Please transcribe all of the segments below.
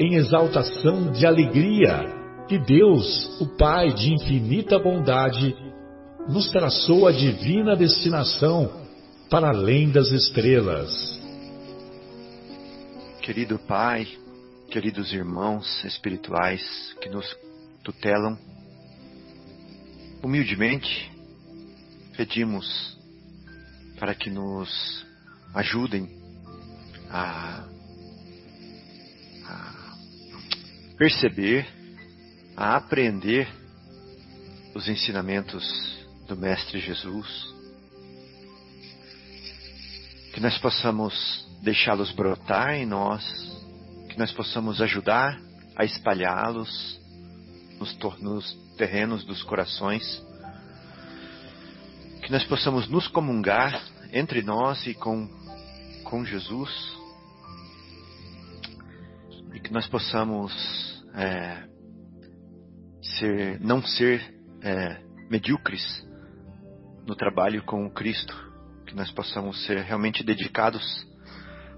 em exaltação de alegria que Deus, o Pai de infinita bondade, nos traçou a divina destinação para além das estrelas. Querido Pai, queridos irmãos espirituais que nos tutelam, humildemente pedimos para que nos ajudem a perceber, a aprender os ensinamentos do Mestre Jesus, que nós possamos deixá-los brotar em nós, que nós possamos ajudar a espalhá-los nos, nos terrenos dos corações, que nós possamos nos comungar entre nós e com, com Jesus, e que nós possamos é, ser, não ser é, medíocres no trabalho com o Cristo, que nós possamos ser realmente dedicados,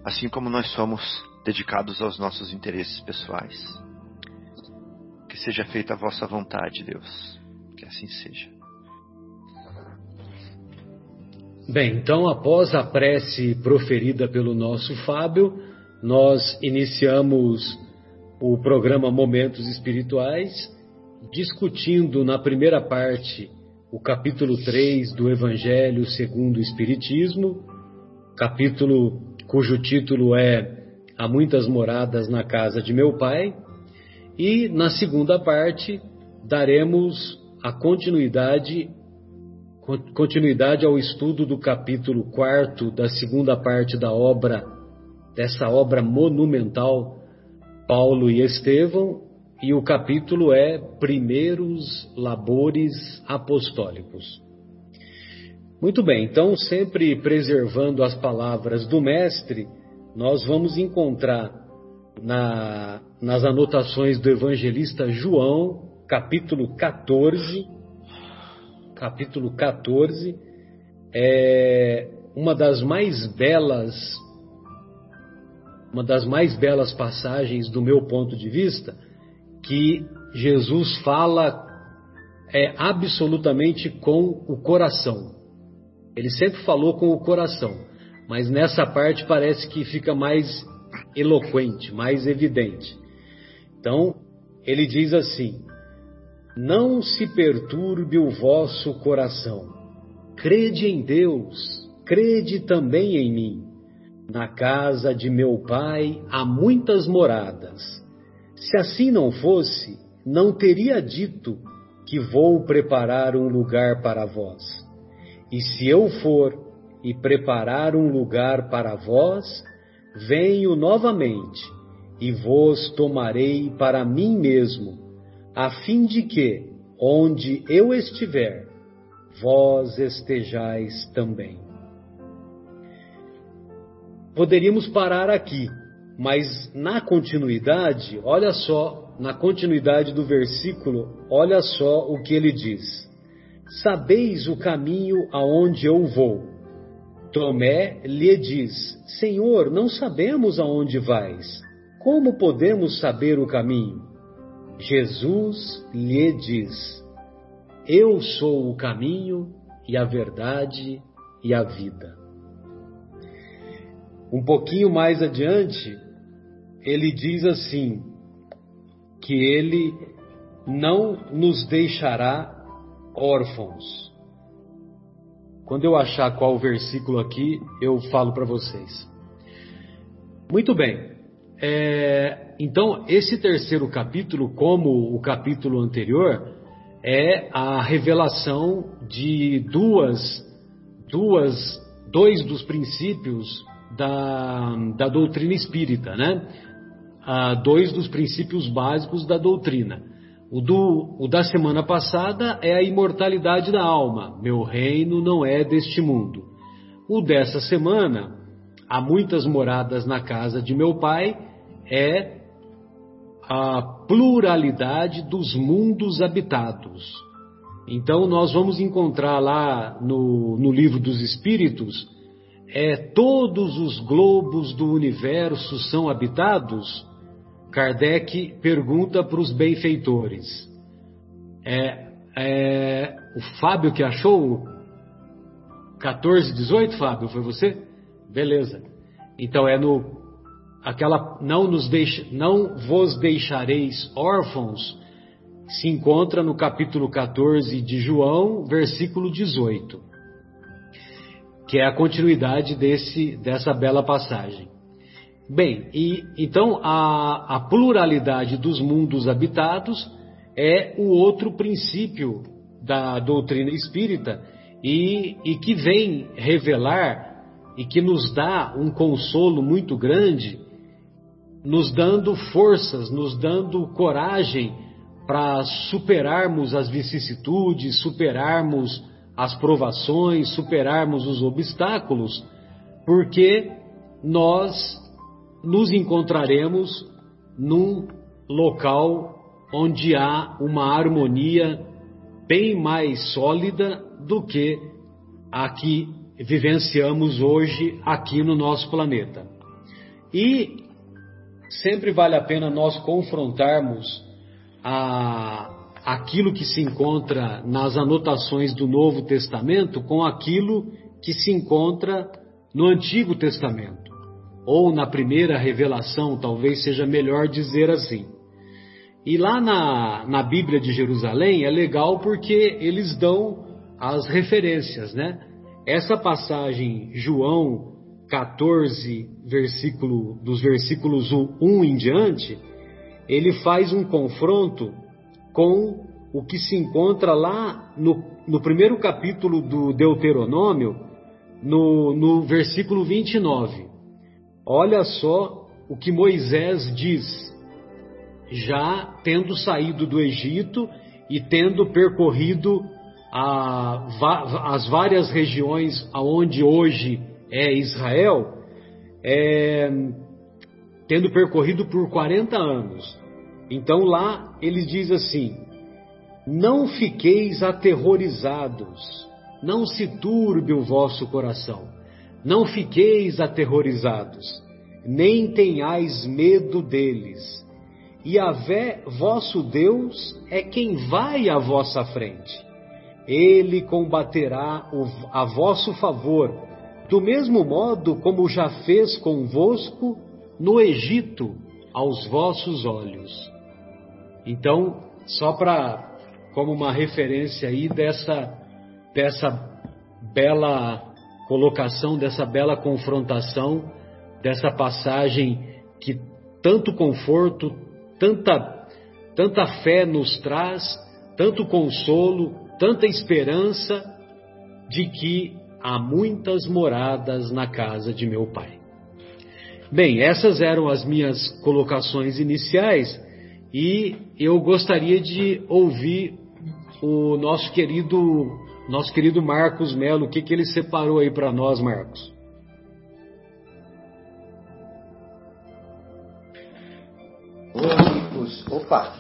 assim como nós somos dedicados aos nossos interesses pessoais. Que seja feita a vossa vontade, Deus. Que assim seja. Bem, então após a prece proferida pelo nosso Fábio, nós iniciamos o programa Momentos Espirituais, discutindo na primeira parte o capítulo 3 do Evangelho segundo o Espiritismo, capítulo cujo título é Há muitas moradas na casa de meu pai, e na segunda parte daremos a continuidade continuidade ao estudo do capítulo 4 da segunda parte da obra dessa obra monumental Paulo e Estevão, e o capítulo é Primeiros Labores Apostólicos. Muito bem, então, sempre preservando as palavras do Mestre, nós vamos encontrar na, nas anotações do evangelista João, capítulo 14, capítulo 14, é uma das mais belas uma das mais belas passagens do meu ponto de vista, que Jesus fala é absolutamente com o coração. Ele sempre falou com o coração, mas nessa parte parece que fica mais eloquente, mais evidente. Então, ele diz assim: Não se perturbe o vosso coração. Crede em Deus, crede também em mim. Na casa de meu pai há muitas moradas. Se assim não fosse, não teria dito que vou preparar um lugar para vós. E se eu for e preparar um lugar para vós, venho novamente e vos tomarei para mim mesmo, a fim de que, onde eu estiver, vós estejais também. Poderíamos parar aqui, mas na continuidade, olha só, na continuidade do versículo, olha só o que ele diz: Sabeis o caminho aonde eu vou. Tomé lhe diz: Senhor, não sabemos aonde vais. Como podemos saber o caminho? Jesus lhe diz: Eu sou o caminho e a verdade e a vida. Um pouquinho mais adiante, ele diz assim: que ele não nos deixará órfãos. Quando eu achar qual versículo aqui, eu falo para vocês. Muito bem. É, então, esse terceiro capítulo, como o capítulo anterior, é a revelação de duas, duas, dois dos princípios da, da doutrina espírita, né? Ah, dois dos princípios básicos da doutrina. O, do, o da semana passada é a imortalidade da alma. Meu reino não é deste mundo. O dessa semana, há muitas moradas na casa de meu pai, é a pluralidade dos mundos habitados. Então, nós vamos encontrar lá no, no livro dos Espíritos é, todos os globos do universo são habitados? Kardec pergunta para os benfeitores. É, é, o Fábio que achou 14, 18, Fábio, foi você? Beleza. Então é no aquela não nos deixa, não vos deixareis órfãos se encontra no capítulo 14 de João, versículo 18 que é a continuidade desse, dessa bela passagem. Bem, e então a, a pluralidade dos mundos habitados é o outro princípio da doutrina espírita e, e que vem revelar e que nos dá um consolo muito grande, nos dando forças, nos dando coragem para superarmos as vicissitudes, superarmos as provações, superarmos os obstáculos, porque nós nos encontraremos num local onde há uma harmonia bem mais sólida do que a que vivenciamos hoje aqui no nosso planeta. E sempre vale a pena nós confrontarmos a, aquilo que se encontra nas anotações do Novo Testamento com aquilo que se encontra no Antigo Testamento, ou na primeira revelação, talvez seja melhor dizer assim. E lá na, na Bíblia de Jerusalém é legal porque eles dão as referências, né? Essa passagem, João 14, versículo, dos versículos 1 em diante, ele faz um confronto com o que se encontra lá no, no primeiro capítulo do Deuteronômio, no, no versículo 29. Olha só o que Moisés diz, já tendo saído do Egito e tendo percorrido a, as várias regiões aonde hoje é Israel, é, tendo percorrido por 40 anos. Então lá ele diz assim: Não fiqueis aterrorizados, não se turbe o vosso coração, não fiqueis aterrorizados, nem tenhais medo deles. E a vé, vosso Deus, é quem vai à vossa frente. Ele combaterá a vosso favor, do mesmo modo como já fez convosco no Egito, aos vossos olhos. Então, só para como uma referência aí dessa dessa bela colocação, dessa bela confrontação, dessa passagem que tanto conforto, tanta tanta fé nos traz, tanto consolo, tanta esperança de que há muitas moradas na casa de meu pai. Bem, essas eram as minhas colocações iniciais e eu gostaria de ouvir o nosso querido, nosso querido Marcos Melo, o que, que ele separou aí para nós, Marcos? Oi, amigos. Opa,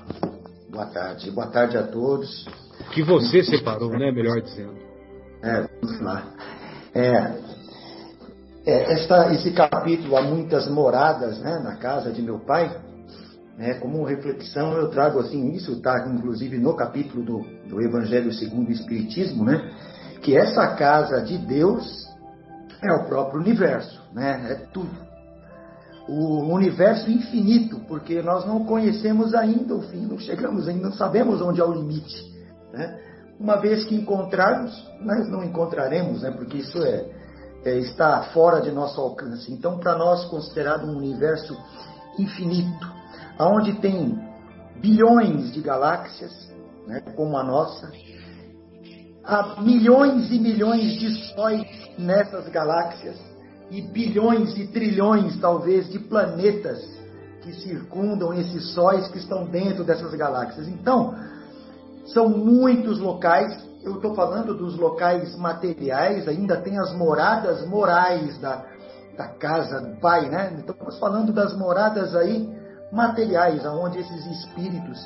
boa tarde. Boa tarde a todos. Que você separou, né? Melhor dizendo. É, vamos lá. É, é, esta, esse capítulo, há muitas moradas né, na casa de meu pai, né, como reflexão, eu trago assim, isso está inclusive no capítulo do, do Evangelho segundo o Espiritismo, né, que essa casa de Deus é o próprio universo, né, é tudo. o universo infinito, porque nós não conhecemos ainda o fim, não chegamos ainda, não sabemos onde é o limite. Né? Uma vez que encontrarmos, nós não encontraremos, né? porque isso é, é está fora de nosso alcance. Então, para nós, considerado um universo infinito, onde tem bilhões de galáxias, né, como a nossa, há milhões e milhões de sóis nessas galáxias e bilhões e trilhões, talvez, de planetas que circundam esses sóis que estão dentro dessas galáxias. Então, são muitos locais. Eu estou falando dos locais materiais, ainda tem as moradas morais da, da casa do Pai, né? Então, estamos falando das moradas aí materiais, aonde esses espíritos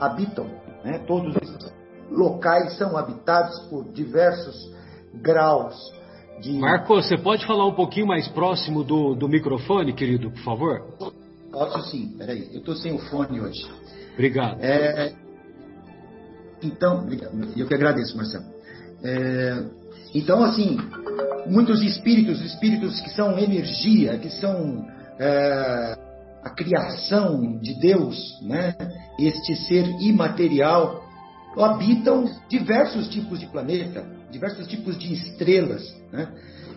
habitam. Né? Todos esses locais são habitados por diversos graus de. Marco, você pode falar um pouquinho mais próximo do, do microfone, querido, por favor? Posso sim, peraí, eu estou sem o fone hoje. Obrigado. É, então, eu que agradeço, Marcelo. É, então, assim, muitos espíritos, espíritos que são energia, que são é, a criação de Deus, né? este ser imaterial, habitam diversos tipos de planeta, diversos tipos de estrelas, né?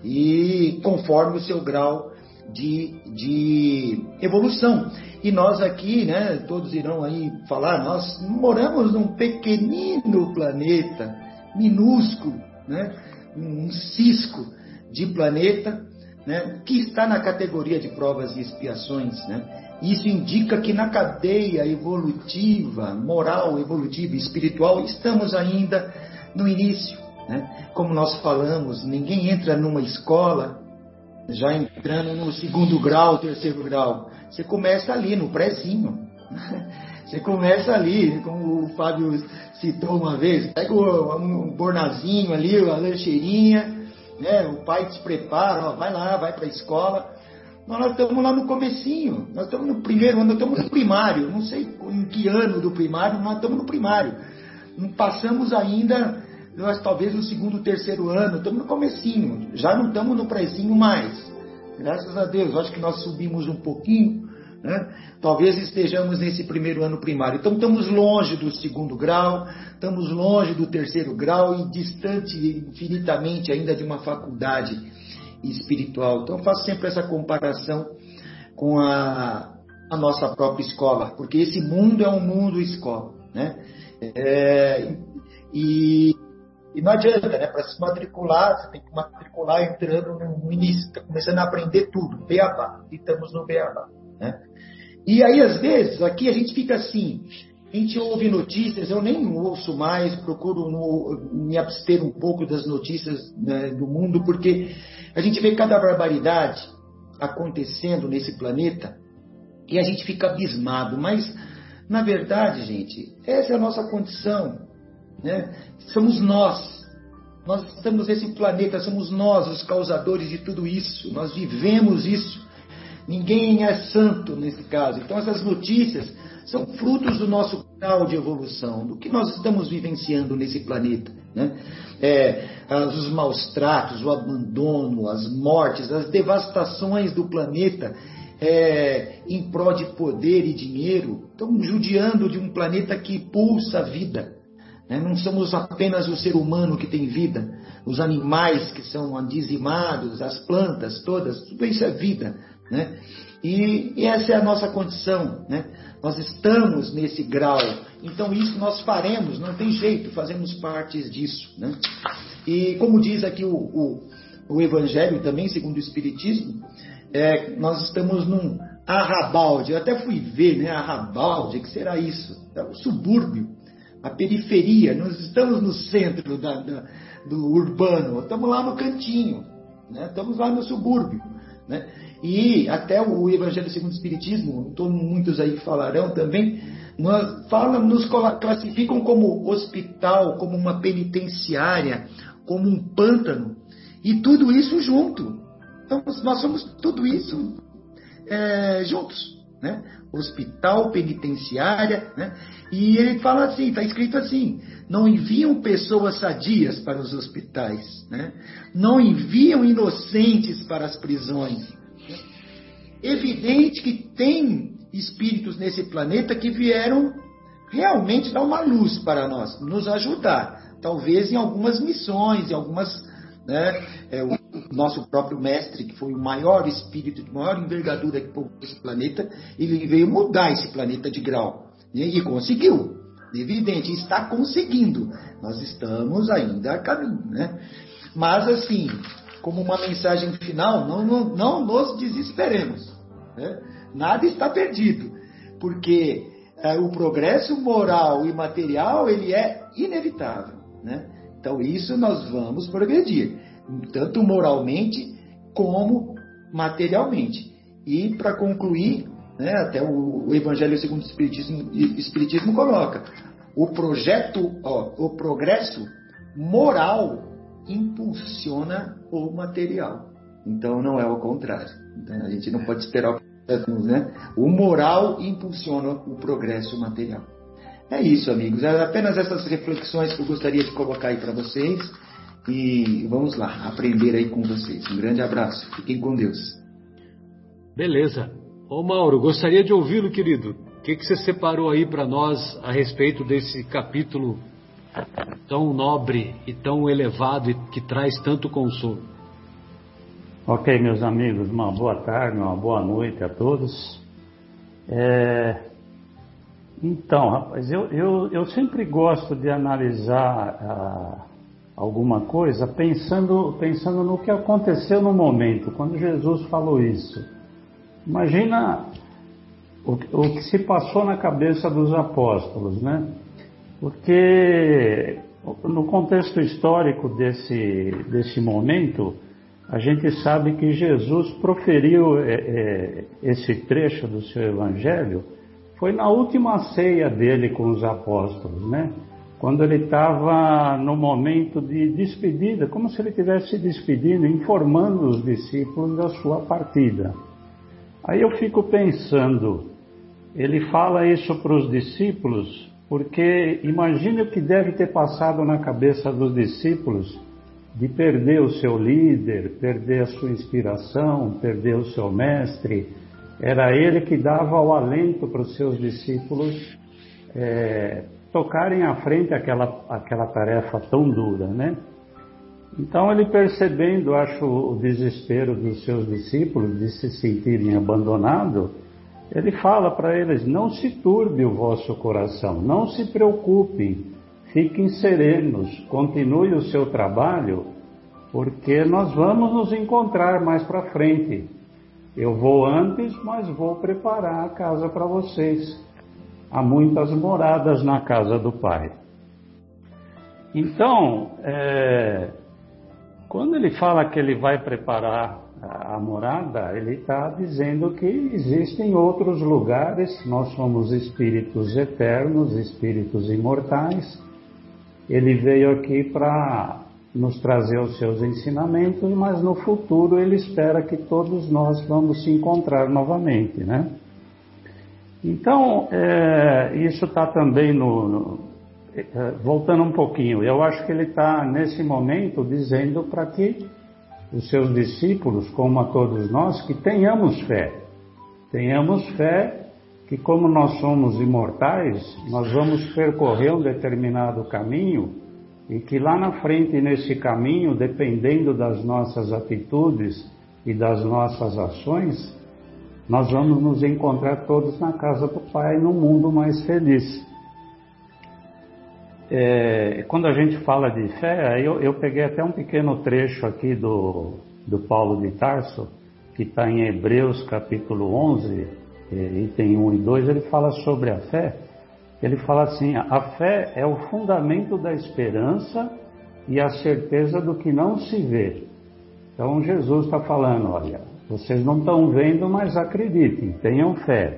e conforme o seu grau de, de evolução. E nós aqui, né, todos irão aí falar, nós moramos num pequenino planeta, minúsculo, né, um cisco de planeta, né, que está na categoria de provas e expiações. Né? Isso indica que na cadeia evolutiva, moral, evolutiva e espiritual, estamos ainda no início. Né? Como nós falamos, ninguém entra numa escola já entrando no segundo grau, terceiro grau. Você começa ali, no prézinho. Você começa ali, como o Fábio citou uma vez, pega um bornazinho ali, a lancheirinha, né? o pai te prepara, ó, vai lá, vai para a escola. Nós estamos lá no comecinho, nós estamos no primeiro ano, nós estamos no primário, não sei em que ano do primário, nós estamos no primário. Não passamos ainda, nós talvez no segundo, terceiro ano, estamos no comecinho, já não estamos no prézinho mais. Graças a Deus, acho que nós subimos um pouquinho, né? Talvez estejamos nesse primeiro ano primário. Então estamos longe do segundo grau, estamos longe do terceiro grau e distante infinitamente ainda de uma faculdade espiritual. Então faço sempre essa comparação com a, a nossa própria escola, porque esse mundo é um mundo escola, né? É, e e não adianta, né? Para se matricular, você tem que matricular entrando no início, está começando a aprender tudo, beabá. E estamos no beabá, né? E aí, às vezes, aqui a gente fica assim, a gente ouve notícias, eu nem ouço mais, procuro no, me abster um pouco das notícias né, do mundo, porque a gente vê cada barbaridade acontecendo nesse planeta e a gente fica abismado. Mas, na verdade, gente, essa é a nossa condição. Né? Somos nós. Nós estamos nesse planeta, somos nós os causadores de tudo isso. Nós vivemos isso. Ninguém é santo nesse caso. Então, essas notícias são frutos do nosso grau de evolução, do que nós estamos vivenciando nesse planeta. Né? É, os maus tratos, o abandono, as mortes, as devastações do planeta é, em prol de poder e dinheiro, estão judiando de um planeta que pulsa vida. Né? Não somos apenas o ser humano que tem vida, os animais que são dizimados, as plantas todas, tudo isso é vida. Né? E, essa é a nossa condição. Né? Nós estamos nesse grau. Então, isso nós faremos, não tem jeito, fazemos parte disso. Né? E como diz aqui o, o, o Evangelho também, segundo o Espiritismo, é, nós estamos num arrabalde. Eu até fui ver, né? Arrabalde, que será isso? É um subúrbio a periferia, nós estamos no centro da, da, do urbano, estamos lá no cantinho, né? estamos lá no subúrbio. Né? E até o Evangelho segundo o Espiritismo, muitos aí falarão também, nós, falam, nos classificam como hospital, como uma penitenciária, como um pântano, e tudo isso junto. Então, nós somos tudo isso é, juntos. Né? Hospital, penitenciária, né? E ele fala assim, está escrito assim: não enviam pessoas sadias para os hospitais, né? não enviam inocentes para as prisões. evidente que tem espíritos nesse planeta que vieram realmente dar uma luz para nós, nos ajudar. Talvez em algumas missões, em algumas. Né, é, nosso próprio mestre, que foi o maior espírito, de maior envergadura que povoou esse planeta, ele veio mudar esse planeta de grau. E, conseguiu. Evidente, está conseguindo. Nós estamos ainda a caminho. Né? Mas, assim, como uma mensagem final, não, não, não nos desesperemos. Né? Nada está perdido, porque é, o progresso moral e material ele é inevitável. Né? Então, isso nós vamos progredir, tanto moralmente como materialmente. E, para concluir, né, até o, o, Evangelho segundo o Espiritismo, Espiritismo coloca, o projeto, ó, o progresso moral impulsiona o material. Então não é o contrário. Então, a gente não pode esperar né? o moral impulsiona o progresso material. É isso, amigos. É apenas essas reflexões que eu gostaria de colocar aí para vocês. E vamos lá, aprender aí com vocês. Um grande abraço. Fiquem com Deus. Beleza. Ô Mauro, gostaria de ouvi-lo, querido. O que, que você separou aí para nós a respeito desse capítulo tão nobre e tão elevado e que traz tanto consolo? Ok, meus amigos, uma boa tarde, uma boa noite a todos. É... Então, rapaz, eu, eu, eu sempre gosto de analisar ah, alguma coisa pensando, pensando no que aconteceu no momento, quando Jesus falou isso. Imagina o, o que se passou na cabeça dos apóstolos, né? Porque no contexto histórico desse, desse momento, a gente sabe que Jesus proferiu é, é, esse trecho do seu evangelho foi na última ceia dele com os apóstolos, né? Quando ele estava no momento de despedida, como se ele estivesse se despedindo, informando os discípulos da sua partida. Aí eu fico pensando, ele fala isso para os discípulos porque imagine o que deve ter passado na cabeça dos discípulos de perder o seu líder, perder a sua inspiração, perder o seu mestre. Era ele que dava o alento para os seus discípulos é, tocarem à frente aquela, aquela tarefa tão dura, né? Então ele percebendo, acho, o desespero dos seus discípulos de se sentirem abandonados, ele fala para eles: não se turbe o vosso coração, não se preocupem, fiquem serenos, continue o seu trabalho, porque nós vamos nos encontrar mais para frente. Eu vou antes, mas vou preparar a casa para vocês. Há muitas moradas na casa do Pai. Então, é, quando ele fala que ele vai preparar a, morada, ele está dizendo que existem outros lugares, nós somos espíritos eternos, espíritos imortais. Ele veio aqui para nos trazer os seus ensinamentos, mas no futuro ele espera que todos nós vamos se encontrar novamente, né? Então, é, isso está também no, no, é, Voltando um pouquinho, eu acho que ele está nesse momento dizendo para que os seus discípulos, como a todos nós, que tenhamos fé. Tenhamos fé que, como nós somos imortais, nós vamos percorrer um determinado caminho e que lá na frente, nesse caminho, dependendo das nossas atitudes e das nossas ações, nós vamos nos encontrar todos na casa do Pai, num mundo mais feliz. É, quando a gente fala de fé, eu, eu, peguei até um pequeno trecho aqui do, do Paulo de Tarso, que está em Hebreus capítulo 11, é, item 1 e 2, ele fala sobre a fé. Ele fala assim: a fé é o fundamento da esperança e a certeza do que não se vê. Então Jesus está falando: olha, vocês não estão vendo, mas acreditem, tenham fé.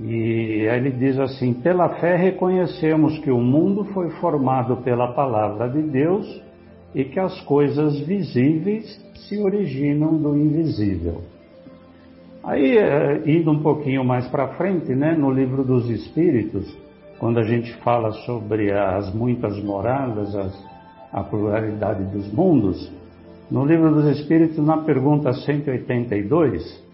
E ele diz assim: pela fé reconhecemos que o mundo foi formado pela palavra de Deus e que as coisas visíveis se originam do invisível. Aí, eh, indo um pouquinho mais para frente, né, no livro dos Espíritos, quando a gente fala sobre as muitas moradas, as, a pluralidade dos mundos, no livro dos Espíritos, na pergunta 182,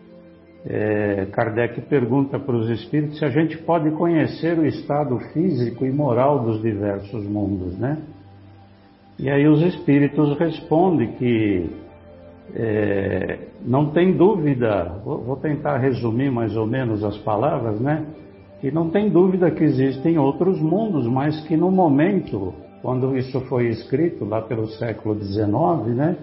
é, Kardec pergunta para os espíritos se a gente pode conhecer o estado físico e moral dos diversos mundos, né? E aí os espíritos respondem que é, não tem dúvida, vou, vou tentar resumir mais ou menos as palavras, né? Que não tem dúvida que existem outros mundos, mas que no momento, quando isso foi escrito, lá pelo século XIX, né?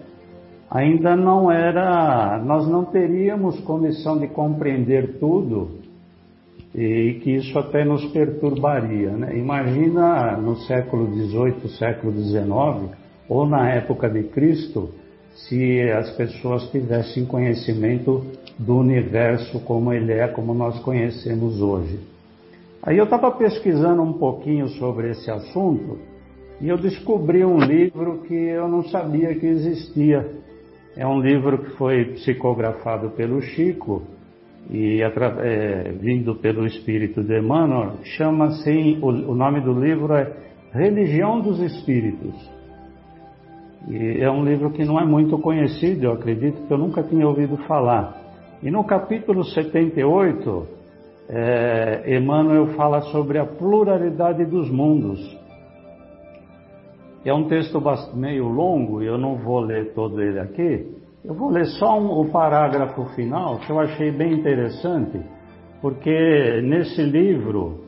Ainda não era, nós não teríamos condição de compreender tudo e que isso até nos perturbaria. Né? Imagina no século XVIII, século XIX, ou na época de Cristo, se as pessoas tivessem conhecimento do universo como ele é, como nós conhecemos hoje. Aí eu estava pesquisando um pouquinho sobre esse assunto e eu descobri um livro que eu não sabia que existia é um livro que foi psicografado pelo Chico e é, vindo pelo espírito de Emmanuel, chama-se, o, o nome do livro é Religião dos Espíritos. E é um livro que não é muito conhecido, eu acredito que eu nunca tinha ouvido falar. E no capítulo 78, é, Emmanuel fala sobre a pluralidade dos mundos. É um texto meio longo eu não vou ler todo ele aqui. Eu vou ler só um, o parágrafo final que eu achei bem interessante, porque nesse livro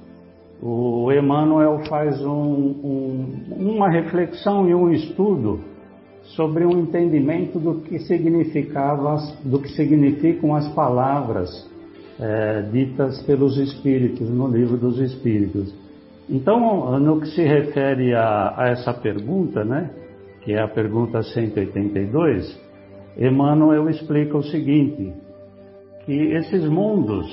o Emmanuel faz um, um, uma reflexão e um estudo sobre um entendimento do que significava, do que significam as palavras é, ditas pelos Espíritos no livro dos Espíritos. Então, no que se refere a, a essa pergunta, né, que é a pergunta 182, Emmanuel explica o seguinte, que esses mundos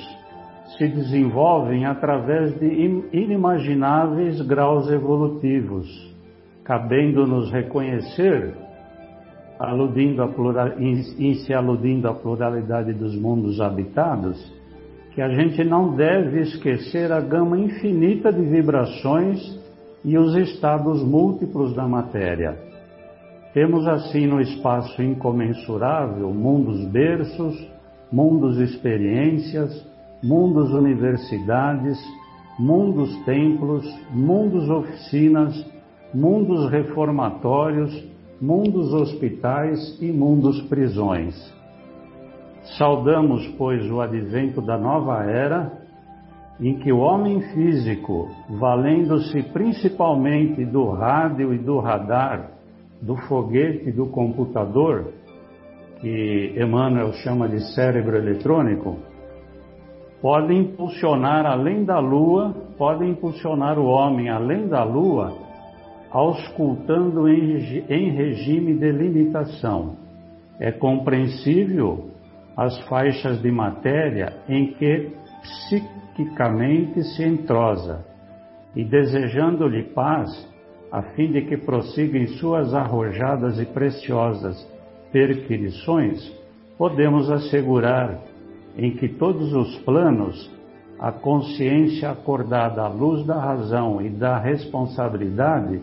se desenvolvem através de inimagináveis graus evolutivos, cabendo-nos reconhecer, aludindo a plural, em, em se aludindo à pluralidade dos mundos habitados, que a gente não deve esquecer a gama infinita de vibrações e os estados múltiplos da matéria. Temos assim no espaço incomensurável mundos berços, mundos experiências, mundos universidades, mundos templos, mundos oficinas, mundos reformatórios, mundos hospitais e mundos prisões. Saudamos, pois, o advento da nova era, em que o homem físico, valendo-se principalmente do rádio e do radar, do foguete e do computador, que Emmanuel chama de cérebro eletrônico, pode impulsionar além da Lua, pode impulsionar o homem além da Lua, auscultando em regime de limitação. É compreensível as faixas de matéria em que psiquicamente se entrosa, e desejando-lhe paz, a fim de que prossiga em suas arrojadas e preciosas perquirições, podemos assegurar em que todos os planos a consciência acordada à luz da razão e da responsabilidade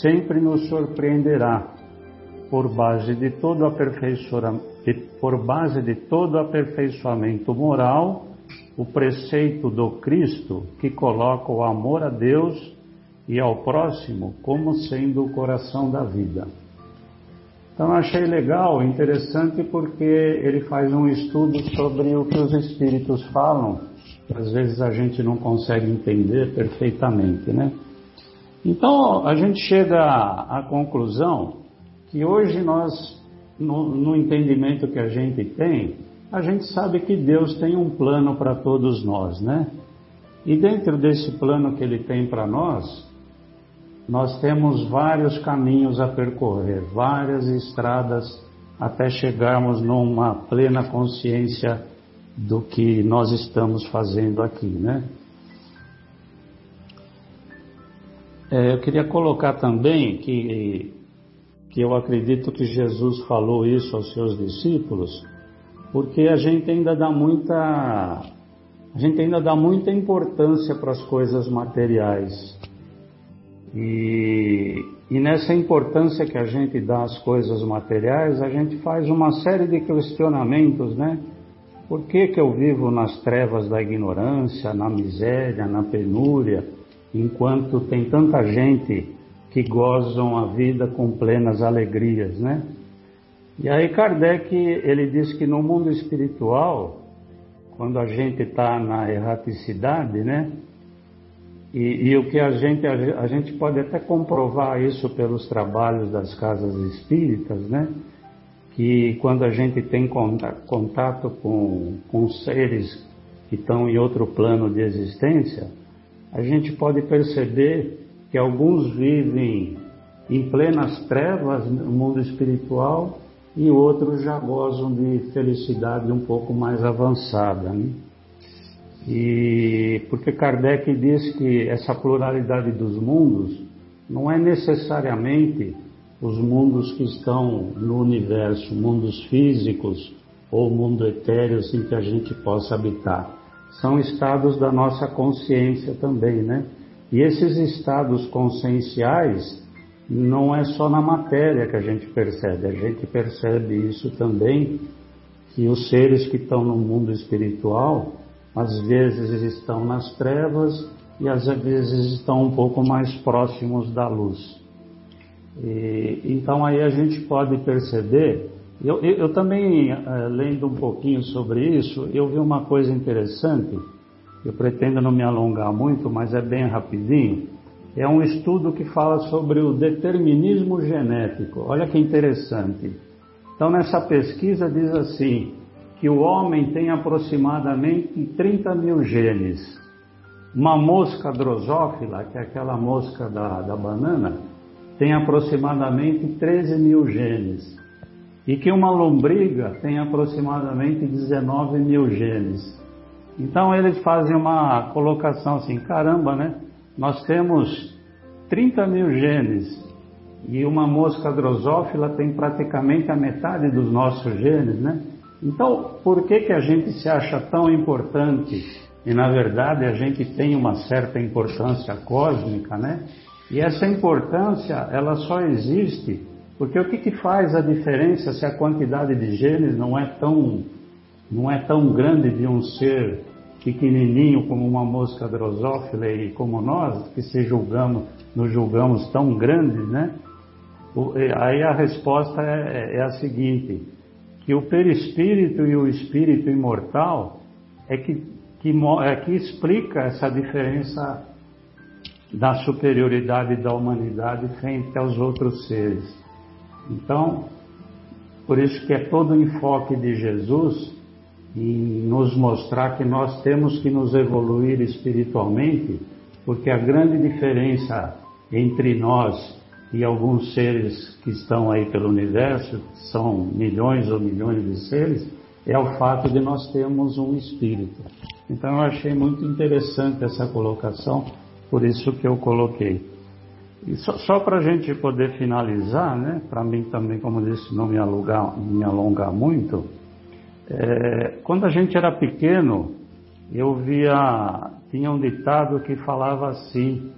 sempre nos surpreenderá por base de todo aperfeiçoamento por base de todo aperfeiçoamento moral, o preceito do Cristo que coloca o amor a Deus e ao próximo como sendo o coração da vida. Então achei legal, interessante porque ele faz um estudo sobre o que os espíritos falam, às vezes a gente não consegue entender perfeitamente, né? Então a gente chega à conclusão que hoje nós no, no entendimento que a gente tem, a gente sabe que Deus tem um plano para todos nós, né? E dentro desse plano que Ele tem para nós, nós temos vários caminhos a percorrer, várias estradas até chegarmos numa plena consciência do que nós estamos fazendo aqui, né? É, eu queria colocar também que que eu acredito que Jesus falou isso aos seus discípulos, porque a gente ainda dá muita a gente ainda dá muita importância para as coisas materiais. E, e nessa importância que a gente dá às coisas materiais, a gente faz uma série de questionamentos, né? Por que, que eu vivo nas trevas da ignorância, na miséria, na penúria, enquanto tem tanta gente que gozam a vida com plenas alegrias, né? E aí Kardec, ele diz que no mundo espiritual, quando a gente está na erraticidade, né? E, e, o que a gente, a, gente pode até comprovar isso pelos trabalhos das casas espíritas, né? Que quando a gente tem contato com, com seres que estão em outro plano de existência, a gente pode perceber que alguns vivem em plenas trevas no mundo espiritual e outros já gozam de felicidade um pouco mais avançada. Né? E porque Kardec diz que essa pluralidade dos mundos não é necessariamente os mundos que estão no universo, mundos físicos ou mundo etéreo em que a gente possa habitar. São estados da nossa consciência também, né? E esses estados conscienciais não é só na matéria que a gente percebe, a gente percebe isso também, que os seres que estão no mundo espiritual, às vezes estão nas trevas e às vezes estão um pouco mais próximos da luz. E, então aí a gente pode perceber, eu, eu, eu também, é, lendo um pouquinho sobre isso, eu vi uma coisa interessante, eu pretendo não me alongar muito, mas é bem rapidinho, é um estudo que fala sobre o determinismo genético. Olha que interessante. Então, nessa pesquisa diz assim, que o homem tem aproximadamente 30 mil genes. Uma mosca drosófila, que é aquela mosca da, da banana, tem aproximadamente 13 mil genes. E que uma lombriga tem aproximadamente 19 mil genes. Então eles fazem uma colocação assim, caramba, né? nós temos 30 mil genes e uma mosca drosófila tem praticamente a metade dos nossos genes, né? Então, por que, que a gente se acha tão importante? E na verdade a gente tem uma certa importância cósmica, né? E essa importância, ela só existe porque o que, que faz a diferença se a quantidade de genes não é tão, não é tão grande de um ser pequenininho como uma mosca drosófila e como nós, que se julgamos, nos julgamos tão grandes, né? Aí a resposta é, é a seguinte, que o perispírito e o espírito imortal é que, que, é que explica essa diferença da superioridade da humanidade frente aos outros seres. Então, por isso que é todo o enfoque de Jesus e nos mostrar que nós temos que nos evoluir espiritualmente, porque a grande diferença entre nós e alguns seres que estão aí pelo universo, são milhões ou milhões de seres, é o fato de nós termos um espírito. Então eu achei muito interessante essa colocação, por isso que eu coloquei. E só, só para a gente poder finalizar, né, para mim também, como disse, não me, alugar, me alongar muito, é, quando a gente era pequeno, eu via, tinha um ditado que falava assim,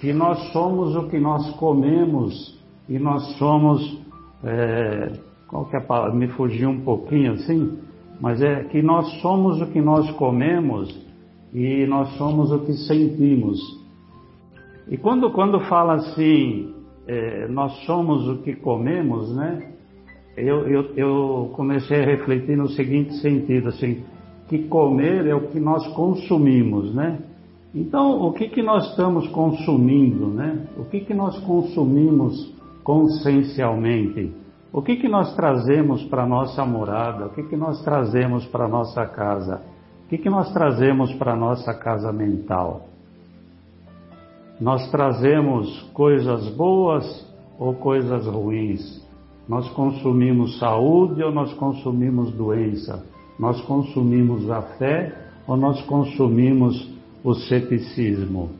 que nós somos o que nós comemos e nós somos, é, qual que é a palavra? Me fugiu um pouquinho assim, mas é que nós somos o que nós comemos e nós somos o que sentimos. E quando, quando fala assim, é, nós somos o que comemos, né? Eu, eu, eu comecei a refletir no seguinte sentido, assim, que comer é o que nós consumimos, né? Então, o que, que nós estamos consumindo, né? O que, que nós consumimos consciencialmente? O que, que nós trazemos para a nossa morada? O que, que nós trazemos para a nossa casa? O que, que nós trazemos para a nossa casa mental? Nós trazemos coisas boas ou coisas ruins? Nós consumimos saúde ou nós consumimos doença? Nós consumimos a fé ou nós consumimos o ceticismo?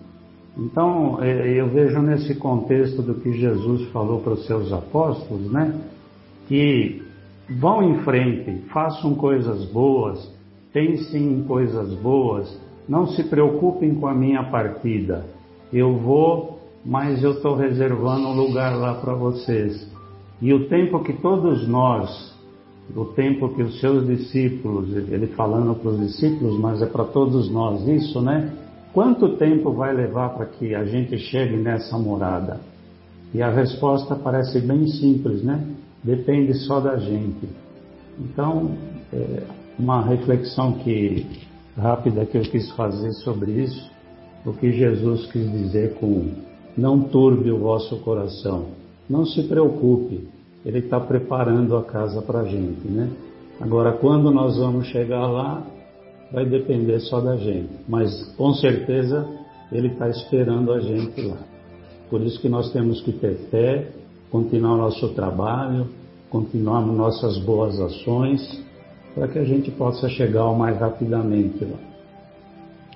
Então, é, eu vejo nesse contexto do que Jesus falou para os seus apóstolos, né? Que vão em frente, façam coisas boas, pensem em coisas boas, não se preocupem com a minha partida. Eu vou, mas eu estou reservando um lugar lá para vocês. E o tempo que todos nós o tempo que os seus discípulos, ele falando para os discípulos, mas é para todos nós isso, né? Quanto tempo vai levar para que a gente chegue nessa morada? E a resposta parece bem simples, né? Depende só da gente. Então, é uma reflexão que rápida que eu quis fazer sobre isso, o que Jesus quis dizer com não turbe o vosso coração. Não se preocupe, Ele está preparando a casa para a gente, né? Agora, quando nós vamos chegar lá, vai depender só da gente, mas com certeza Ele está esperando a gente lá. Por isso que nós temos que ter fé, continuar o nosso trabalho, continuar nossas boas ações, para que a gente possa chegar mais rapidamente lá.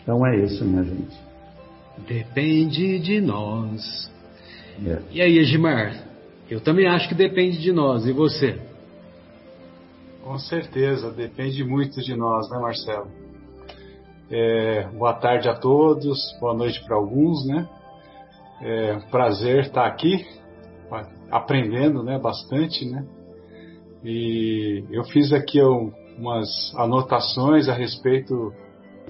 Então é isso, minha gente. Depende de nós. É. E aí, Edmar? Eu também acho que depende de nós. E você? Com certeza, depende muito de nós, né, Marcelo? É, boa tarde a todos, boa noite para alguns, né? É um prazer estar aqui, aprendendo, né, bastante, né? E eu fiz aqui umas anotações a respeito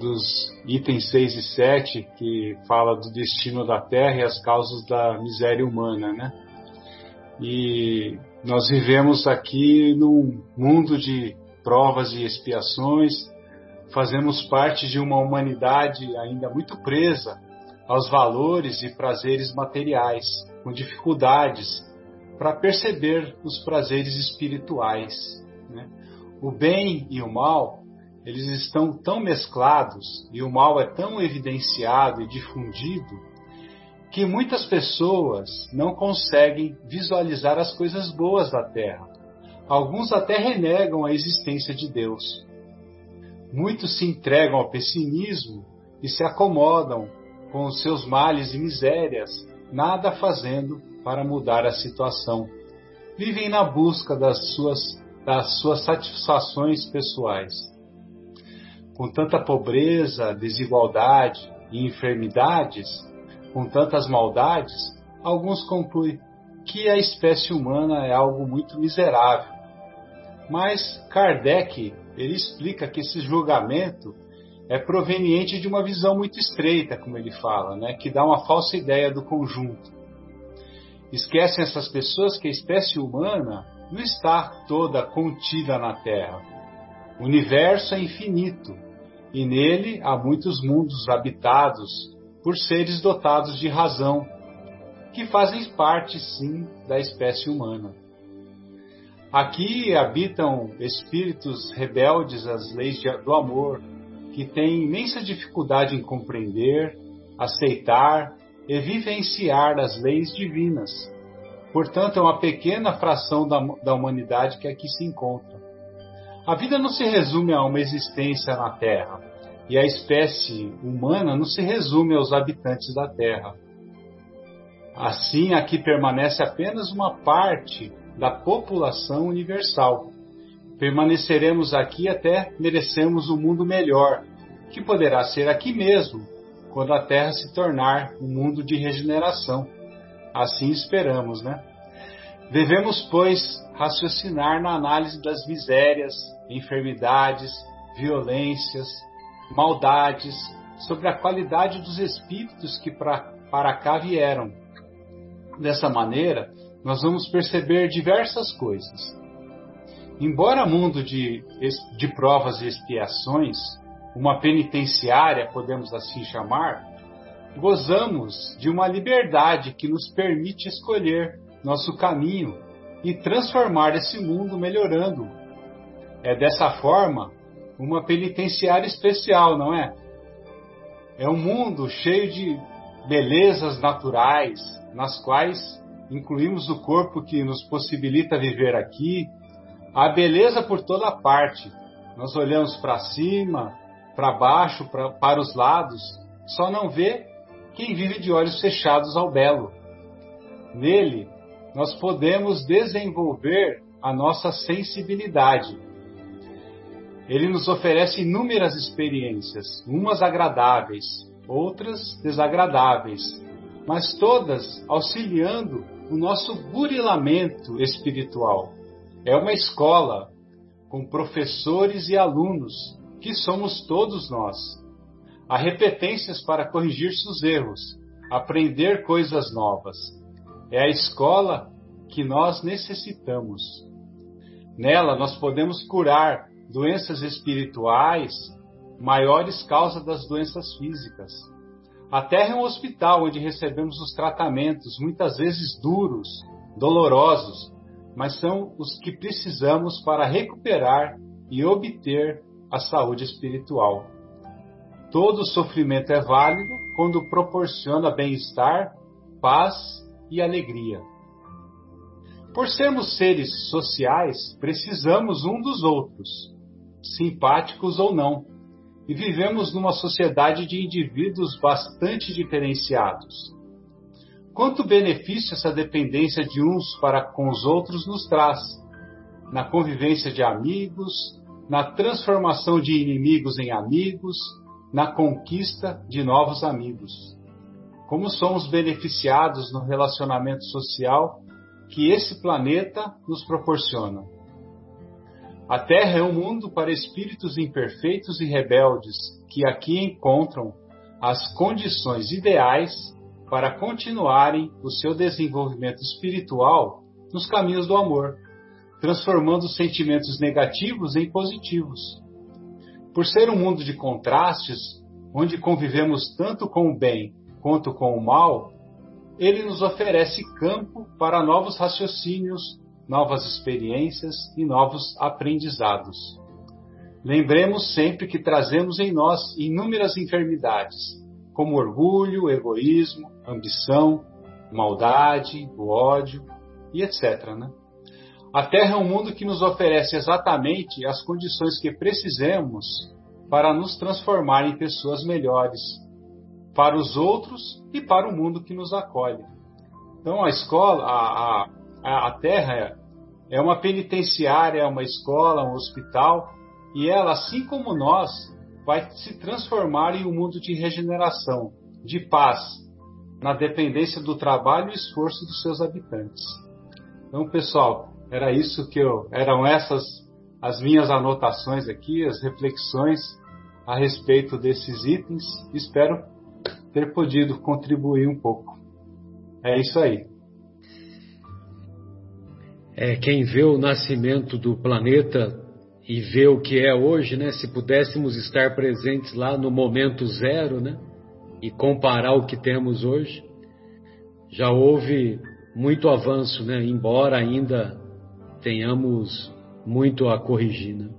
dos itens 6 e 7, que fala do destino da Terra e as causas da miséria humana, né? E nós vivemos aqui num mundo de provas e expiações, fazemos parte de uma humanidade ainda muito presa aos valores e prazeres materiais, com dificuldades para perceber os prazeres espirituais. Né? O bem e o mal eles estão tão mesclados e o mal é tão evidenciado e difundido que muitas pessoas não conseguem visualizar as coisas boas da Terra. Alguns até renegam a existência de Deus. Muitos se entregam ao pessimismo e se acomodam com os seus males e misérias, nada fazendo para mudar a situação. Vivem na busca das suas, das suas satisfações pessoais. Com tanta pobreza, desigualdade e enfermidades, com tantas maldades, alguns concluem que a espécie humana é algo muito miserável. Mas Kardec ele explica que esse julgamento é proveniente de uma visão muito estreita, como ele fala, né, que dá uma falsa ideia do conjunto. Esquecem essas pessoas que a espécie humana não está toda contida na Terra. O universo é infinito e nele há muitos mundos habitados por seres dotados de razão, que fazem parte, sim, da espécie humana. Aqui habitam espíritos rebeldes às leis do amor, que têm imensa dificuldade em compreender, aceitar e vivenciar as leis divinas. Portanto, é uma pequena fração da, da humanidade que aqui se encontra. A vida não se resume a uma existência na Terra e a espécie humana não se resume aos habitantes da Terra. Assim, aqui permanece apenas uma parte da população universal. Permaneceremos aqui até merecemos um mundo melhor, que poderá ser aqui mesmo, quando a Terra se tornar um mundo de regeneração. Assim esperamos, né? Devemos, pois, raciocinar na análise das misérias, enfermidades, violências, maldades, sobre a qualidade dos espíritos que pra, para cá vieram. Dessa maneira, nós vamos perceber diversas coisas. Embora mundo de, de provas e expiações, uma penitenciária, podemos assim chamar, gozamos de uma liberdade que nos permite escolher nosso caminho e transformar esse mundo melhorando. É dessa forma uma penitenciária especial, não é? É um mundo cheio de belezas naturais, nas quais incluímos o corpo que nos possibilita viver aqui, a beleza por toda parte. Nós olhamos para cima, para baixo, pra, para os lados, só não vê quem vive de olhos fechados ao belo. Nele, nós podemos desenvolver a nossa sensibilidade ele nos oferece inúmeras experiências, umas agradáveis, outras desagradáveis, mas todas auxiliando o nosso burilamento espiritual. É uma escola com professores e alunos, que somos todos nós. Há repetências para corrigir seus erros, aprender coisas novas. É a escola que nós necessitamos. Nela nós podemos curar doenças espirituais, maiores causas das doenças físicas. A Terra é um hospital onde recebemos os tratamentos, muitas vezes duros, dolorosos, mas são os que precisamos para recuperar e obter a saúde espiritual. Todo sofrimento é válido quando proporciona bem-estar, paz e alegria. Por sermos seres sociais, precisamos um dos outros, simpáticos ou não, e vivemos numa sociedade de indivíduos bastante diferenciados. Quanto benefício essa dependência de uns para com os outros nos traz, na convivência de amigos, na transformação de inimigos em amigos, na conquista de novos amigos. Como somos beneficiados no relacionamento social que esse planeta nos proporciona. A Terra é um mundo para espíritos imperfeitos e rebeldes que aqui encontram as condições ideais para continuarem o seu desenvolvimento espiritual nos caminhos do amor, transformando sentimentos negativos em positivos. Por ser um mundo de contrastes, onde convivemos tanto com o bem quanto com o mal, ele nos oferece campo para novos raciocínios, novas experiências e novos aprendizados. Lembremos sempre que trazemos em nós inúmeras enfermidades, como orgulho, egoísmo, ambição, maldade, o ódio e etc. Né? A Terra é um mundo que nos oferece exatamente as condições que precisamos para nos transformar em pessoas melhores, para os outros e para o mundo que nos acolhe. Então a escola, a, a, a Terra é uma penitenciária, é uma escola, um hospital, e ela, assim como nós, vai se transformar em um mundo de regeneração, de paz, na dependência do trabalho e esforço dos seus habitantes. Então, pessoal, era isso que eu, eram essas as minhas anotações aqui, as reflexões a respeito desses itens. Espero ter podido contribuir um pouco. É isso aí. É, quem vê o nascimento do planeta e vê o que é hoje, né? Se pudéssemos estar presentes lá no momento zero, né? E comparar o que temos hoje, já houve muito avanço, né? Embora ainda tenhamos muito a corrigir, né?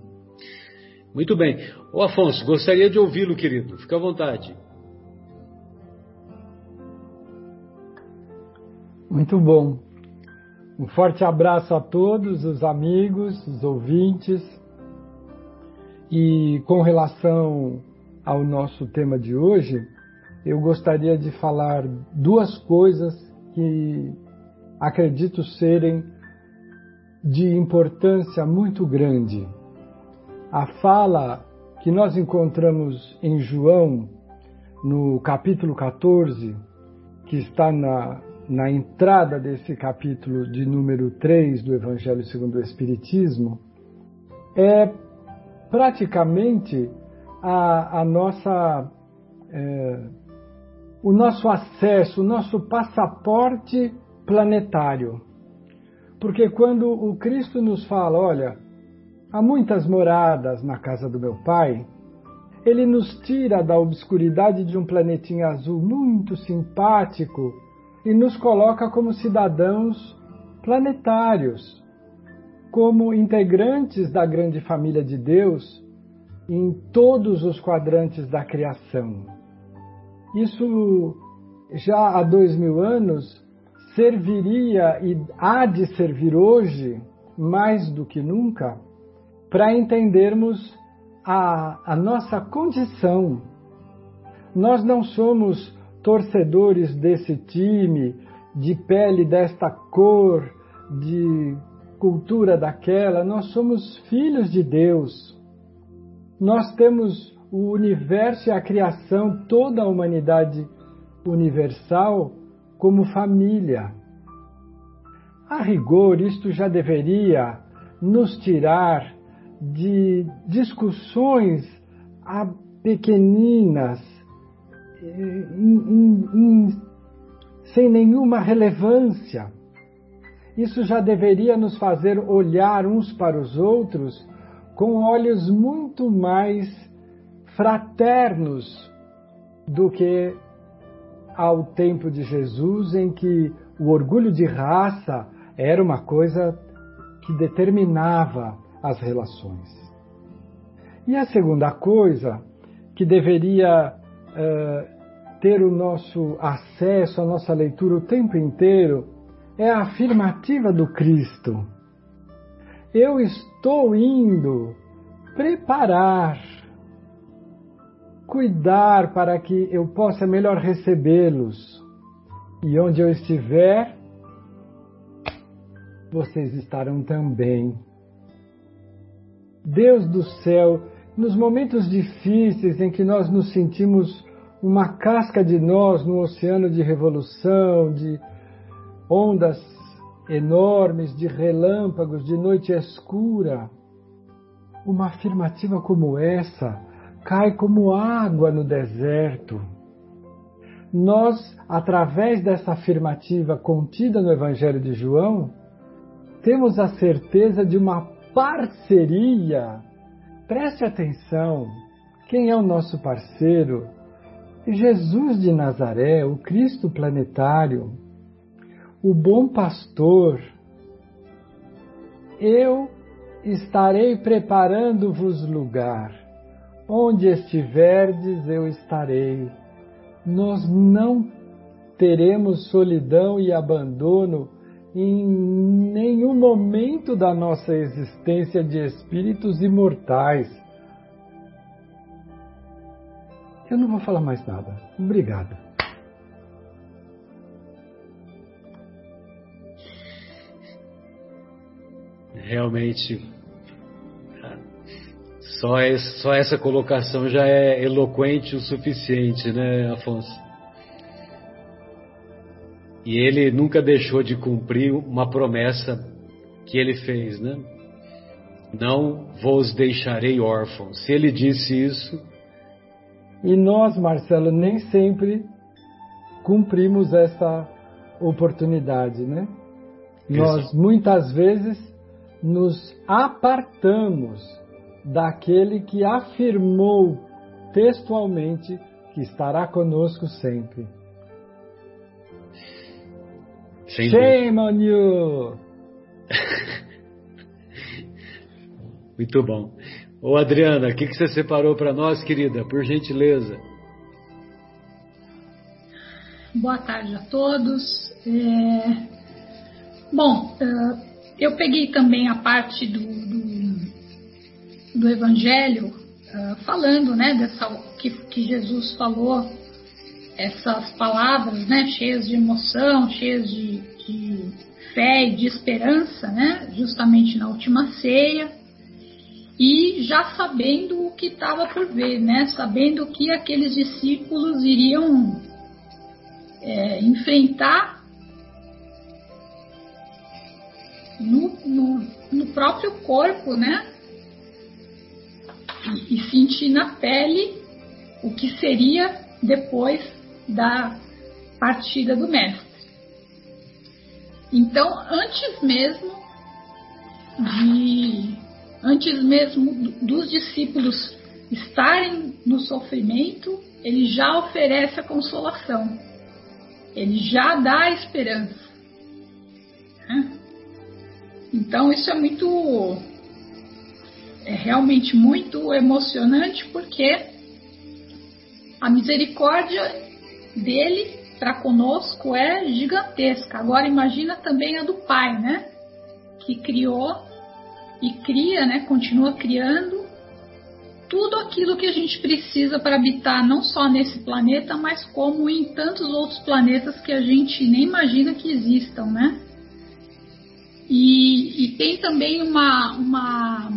Muito bem. Ô Afonso, gostaria de ouvi-lo, querido. Fica à vontade. Muito bom. Um forte abraço a todos os amigos, os ouvintes. E com relação ao nosso tema de hoje, eu gostaria de falar duas coisas que acredito serem de importância muito grande. A fala que nós encontramos em João, no capítulo 14, que está na na entrada desse capítulo de número 3 do Evangelho segundo o Espiritismo, é praticamente a, a nossa, é, o nosso acesso, o nosso passaporte planetário. Porque quando o Cristo nos fala, olha, há muitas moradas na casa do meu Pai, ele nos tira da obscuridade de um planetinha azul muito simpático e nos coloca como cidadãos planetários, como integrantes da grande família de Deus em todos os quadrantes da criação. Isso já há dois mil anos serviria e há de servir hoje, mais do que nunca, para entendermos a, a nossa condição. Nós não somos torcedores desse time, de pele desta cor, de cultura daquela, nós somos filhos de Deus. Nós temos o universo e a criação, toda a humanidade universal, como família. A rigor, isto já deveria nos tirar de discussões pequeninas, em, em, sem nenhuma relevância. Isso já deveria nos fazer olhar uns para os outros com olhos muito mais fraternos do que ao tempo de Jesus, em que o orgulho de raça era uma coisa que determinava as relações. E a segunda coisa que deveria uh, ter o nosso acesso, a nossa leitura o tempo inteiro, é a afirmativa do Cristo. Eu estou indo preparar, cuidar para que eu possa melhor recebê-los. E onde eu estiver, vocês estarão também. Deus do céu, nos momentos difíceis em que nós nos sentimos uma casca de nós no oceano de revolução, de ondas enormes, de relâmpagos, de noite escura, uma afirmativa como essa cai como água no deserto. Nós, através dessa afirmativa contida no Evangelho de João, temos a certeza de uma parceria. Preste atenção, quem é o nosso parceiro? Jesus de Nazaré, o Cristo planetário, o bom pastor. Eu estarei preparando-vos lugar. Onde estiverdes, eu estarei. Nós não teremos solidão e abandono em nenhum momento da nossa existência de espíritos imortais. Eu não vou falar mais nada. Obrigado. Realmente, só, esse, só essa colocação já é eloquente o suficiente, né, Afonso? E ele nunca deixou de cumprir uma promessa que ele fez, né? Não vos deixarei órfãos. Se ele disse isso. E nós, Marcelo, nem sempre cumprimos essa oportunidade, né? Nós muitas vezes nos apartamos daquele que afirmou textualmente que estará conosco sempre. Sem Shame on you! Muito bom. Ô Adriana, o que, que você separou para nós, querida? Por gentileza. Boa tarde a todos. É... Bom, é, eu peguei também a parte do, do, do Evangelho é, falando, né, dessa que, que Jesus falou essas palavras, né, cheias de emoção, cheias de, de fé e de esperança, né, justamente na última ceia, e já sabendo o que estava por ver, né, sabendo que aqueles discípulos iriam é, enfrentar no, no, no, próprio corpo, né, e, e sentir na pele o que seria depois da partida do mestre. Então, antes mesmo de antes mesmo dos discípulos estarem no sofrimento, ele já oferece a consolação. Ele já dá a esperança. Né? Então isso é muito é realmente muito emocionante porque a misericórdia dele para conosco é gigantesca. Agora imagina também a do Pai, né? Que criou e cria, né? Continua criando tudo aquilo que a gente precisa para habitar não só nesse planeta, mas como em tantos outros planetas que a gente nem imagina que existam, né? E, e tem também uma, uma,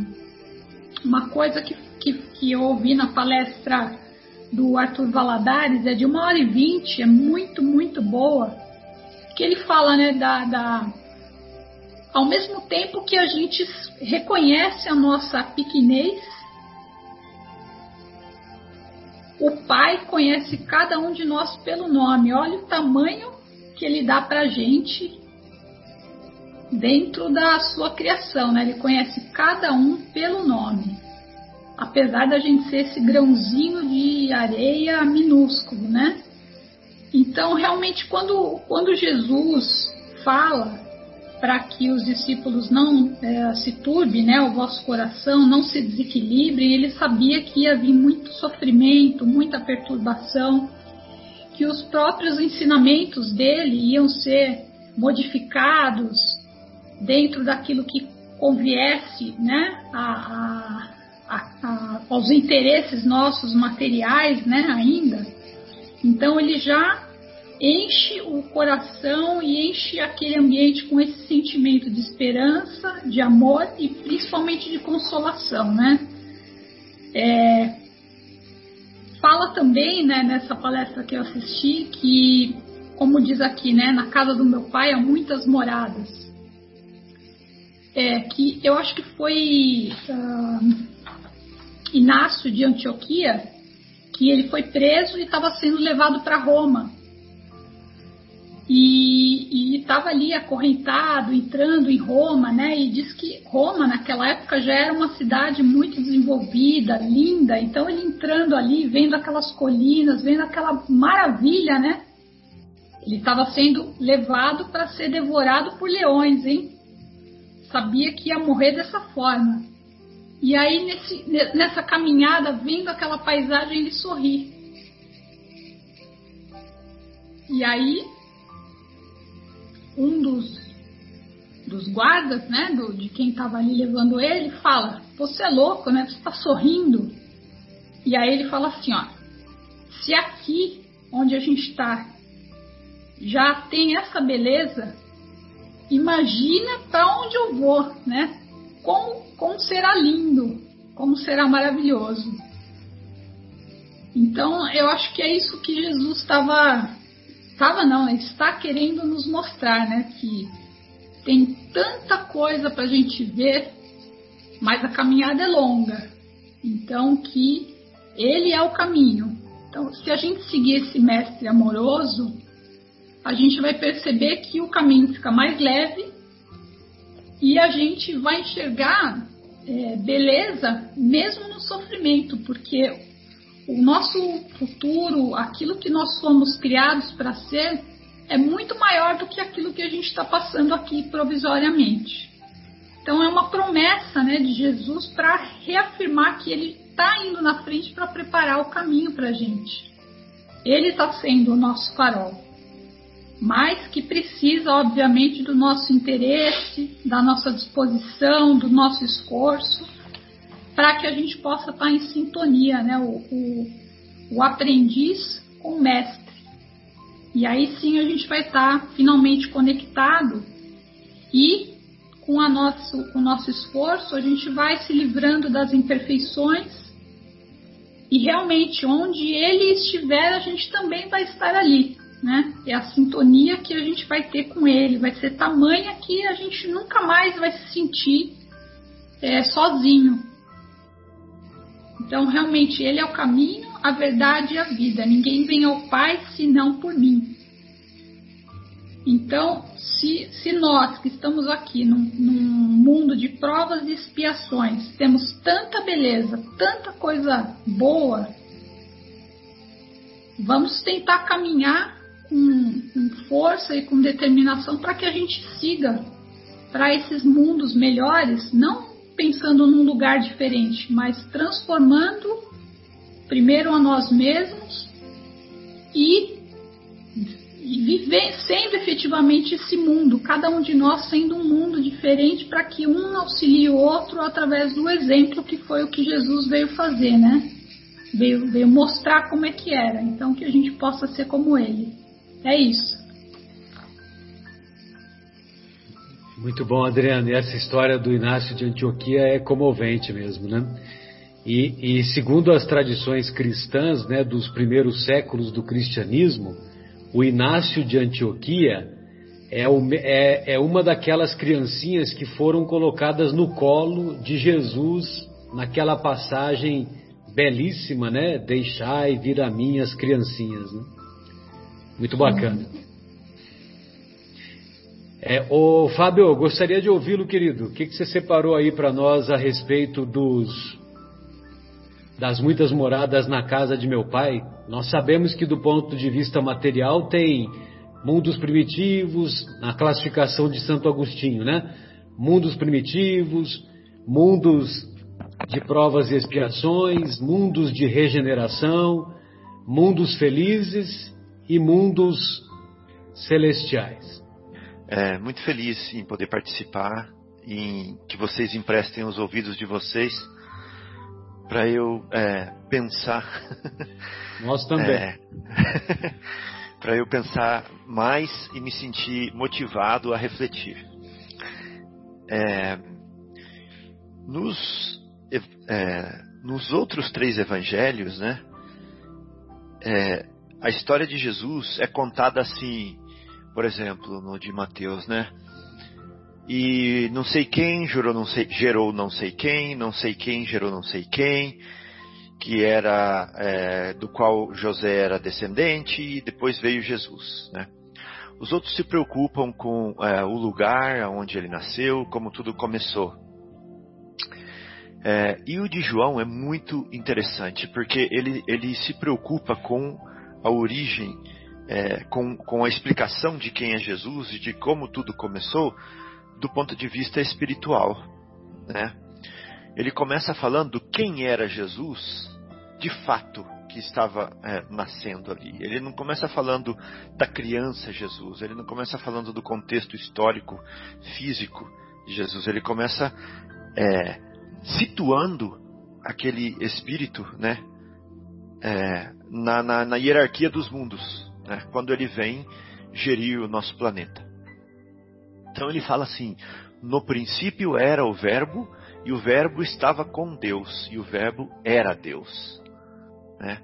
uma coisa que, que, que eu ouvi na palestra do Arthur Valadares, é de uma hora e vinte, é muito, muito boa, que ele fala, né, da, da ao mesmo tempo que a gente reconhece a nossa pequenez, o Pai conhece cada um de nós pelo nome. Olha o tamanho que Ele dá para a gente dentro da sua criação, né? Ele conhece cada um pelo nome. Apesar da gente ser esse grãozinho de areia minúsculo, né? Então, realmente, quando, quando Jesus fala para que os discípulos não é, se turbe, né, o vosso coração não se desequilibre, ele sabia que ia vir muito sofrimento, muita perturbação, que os próprios ensinamentos dele iam ser modificados dentro daquilo que conviesse né, a, a, a, aos interesses nossos materiais né, ainda. Então ele já enche o coração e enche aquele ambiente com esse sentimento de esperança, de amor e principalmente de consolação, né? É, fala também, né, nessa palestra que eu assisti, que, como diz aqui, né, na casa do meu pai há muitas moradas. É, que eu acho que foi uh, Inácio de Antioquia, que ele foi preso e estava sendo levado para Roma e estava ali acorrentado, entrando em Roma, né? E diz que Roma naquela época já era uma cidade muito desenvolvida, linda. Então ele entrando ali, vendo aquelas colinas, vendo aquela maravilha, né? Ele estava sendo levado para ser devorado por leões, hein? Sabia que ia morrer dessa forma. E aí nesse, nessa caminhada, vendo aquela paisagem, ele sorri. E aí um dos, dos guardas, né, do, de quem estava ali levando ele, fala: Você é louco, né? Você está sorrindo. E aí ele fala assim: Ó, se aqui onde a gente está já tem essa beleza, imagina para onde eu vou, né? Como, como será lindo, como será maravilhoso. Então, eu acho que é isso que Jesus estava estava não, está querendo nos mostrar, né, que tem tanta coisa para a gente ver, mas a caminhada é longa. Então que ele é o caminho. Então, se a gente seguir esse mestre amoroso, a gente vai perceber que o caminho fica mais leve e a gente vai enxergar é, beleza mesmo no sofrimento, porque o nosso futuro, aquilo que nós fomos criados para ser, é muito maior do que aquilo que a gente está passando aqui provisoriamente. Então é uma promessa né, de Jesus para reafirmar que ele está indo na frente para preparar o caminho para a gente. Ele está sendo o nosso farol, mas que precisa, obviamente, do nosso interesse, da nossa disposição, do nosso esforço para que a gente possa estar em sintonia, né? O, o, o, aprendiz com o mestre. E aí sim a gente vai estar finalmente conectado e com, a nosso, com o nosso esforço a gente vai se livrando das imperfeições e realmente onde ele estiver a gente também vai estar ali. Né? É a sintonia que a gente vai ter com ele, vai ser tamanha que a gente nunca mais vai se sentir é, sozinho. Então, realmente, Ele é o caminho, a verdade e a vida. Ninguém vem ao Pai senão por mim. Então, se, se nós que estamos aqui num, num mundo de provas e expiações temos tanta beleza, tanta coisa boa, vamos tentar caminhar com, com força e com determinação para que a gente siga para esses mundos melhores, não pensando num lugar diferente, mas transformando primeiro a nós mesmos e, e vivendo efetivamente esse mundo, cada um de nós sendo um mundo diferente para que um auxilie o outro através do exemplo que foi o que Jesus veio fazer, né? Veio, veio mostrar como é que era, então que a gente possa ser como ele. É isso. Muito bom, Adriano. E essa história do Inácio de Antioquia é comovente mesmo, né? E, e, segundo as tradições cristãs, né, dos primeiros séculos do cristianismo, o Inácio de Antioquia é, o, é, é uma daquelas criancinhas que foram colocadas no colo de Jesus naquela passagem belíssima, né? Deixai vir a mim as criancinhas. Né? Muito bacana. É, ô, Fábio, gostaria de ouvi-lo, querido. O que, que você separou aí para nós a respeito dos das muitas moradas na casa de meu pai? Nós sabemos que do ponto de vista material tem mundos primitivos, na classificação de Santo Agostinho, né? Mundos primitivos, mundos de provas e expiações, mundos de regeneração, mundos felizes e mundos celestiais. É, muito feliz em poder participar, em que vocês emprestem os ouvidos de vocês para eu é, pensar. Nós também. É, para eu pensar mais e me sentir motivado a refletir. É, nos, é, nos outros três evangelhos, né, é, a história de Jesus é contada assim, por exemplo, no de Mateus, né? E não sei quem gerou não sei, gerou não sei quem, não sei quem gerou não sei quem, que era é, do qual José era descendente e depois veio Jesus, né? Os outros se preocupam com é, o lugar onde ele nasceu, como tudo começou. É, e o de João é muito interessante, porque ele, ele se preocupa com a origem, é, com, com a explicação de quem é Jesus e de como tudo começou, do ponto de vista espiritual. Né? Ele começa falando quem era Jesus de fato que estava é, nascendo ali. Ele não começa falando da criança Jesus, ele não começa falando do contexto histórico, físico de Jesus, ele começa é, situando aquele espírito né, é, na, na, na, hierarquia dos mundos, né, quando ele vem gerir o nosso planeta. Então ele fala assim: no princípio era o Verbo, e o Verbo estava com Deus, e o Verbo era Deus. Né?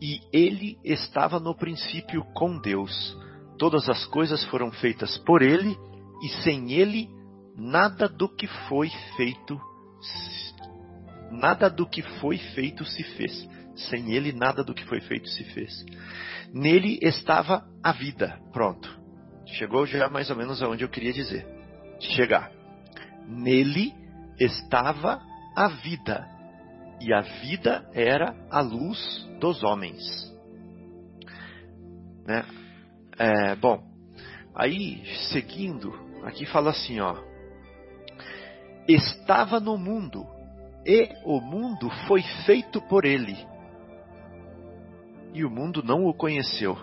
E ele estava no princípio com Deus. Todas as coisas foram feitas por ele, e sem ele nada do que foi feito nada do que foi feito se fez. Sem ele nada do que foi feito se fez. Nele estava a vida. Pronto. Chegou já mais ou menos aonde eu queria dizer. Chegar. Nele estava a vida e a vida era a luz dos homens. Né? É, bom, aí seguindo, aqui fala assim, ó. Estava no mundo e o mundo foi feito por ele. E o mundo não o conheceu.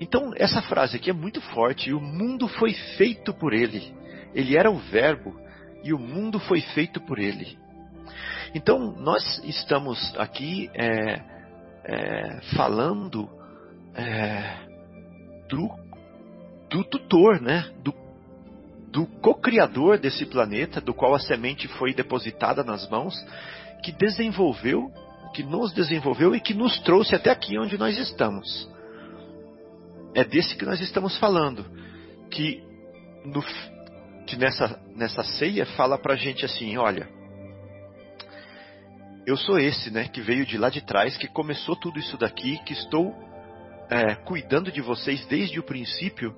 Então, essa frase aqui é muito forte. E o mundo foi feito por ele. Ele era o Verbo e o mundo foi feito por ele. Então, nós estamos aqui é, é, falando é, do, do tutor, né? do, do co-criador desse planeta, do qual a semente foi depositada nas mãos, que desenvolveu, que nos desenvolveu e que nos trouxe até aqui onde nós estamos. É desse que nós estamos falando, que, no, que nessa, nessa ceia fala pra gente assim, olha, eu sou esse, né, que veio de lá de trás, que começou tudo isso daqui, que estou é, cuidando de vocês desde o princípio,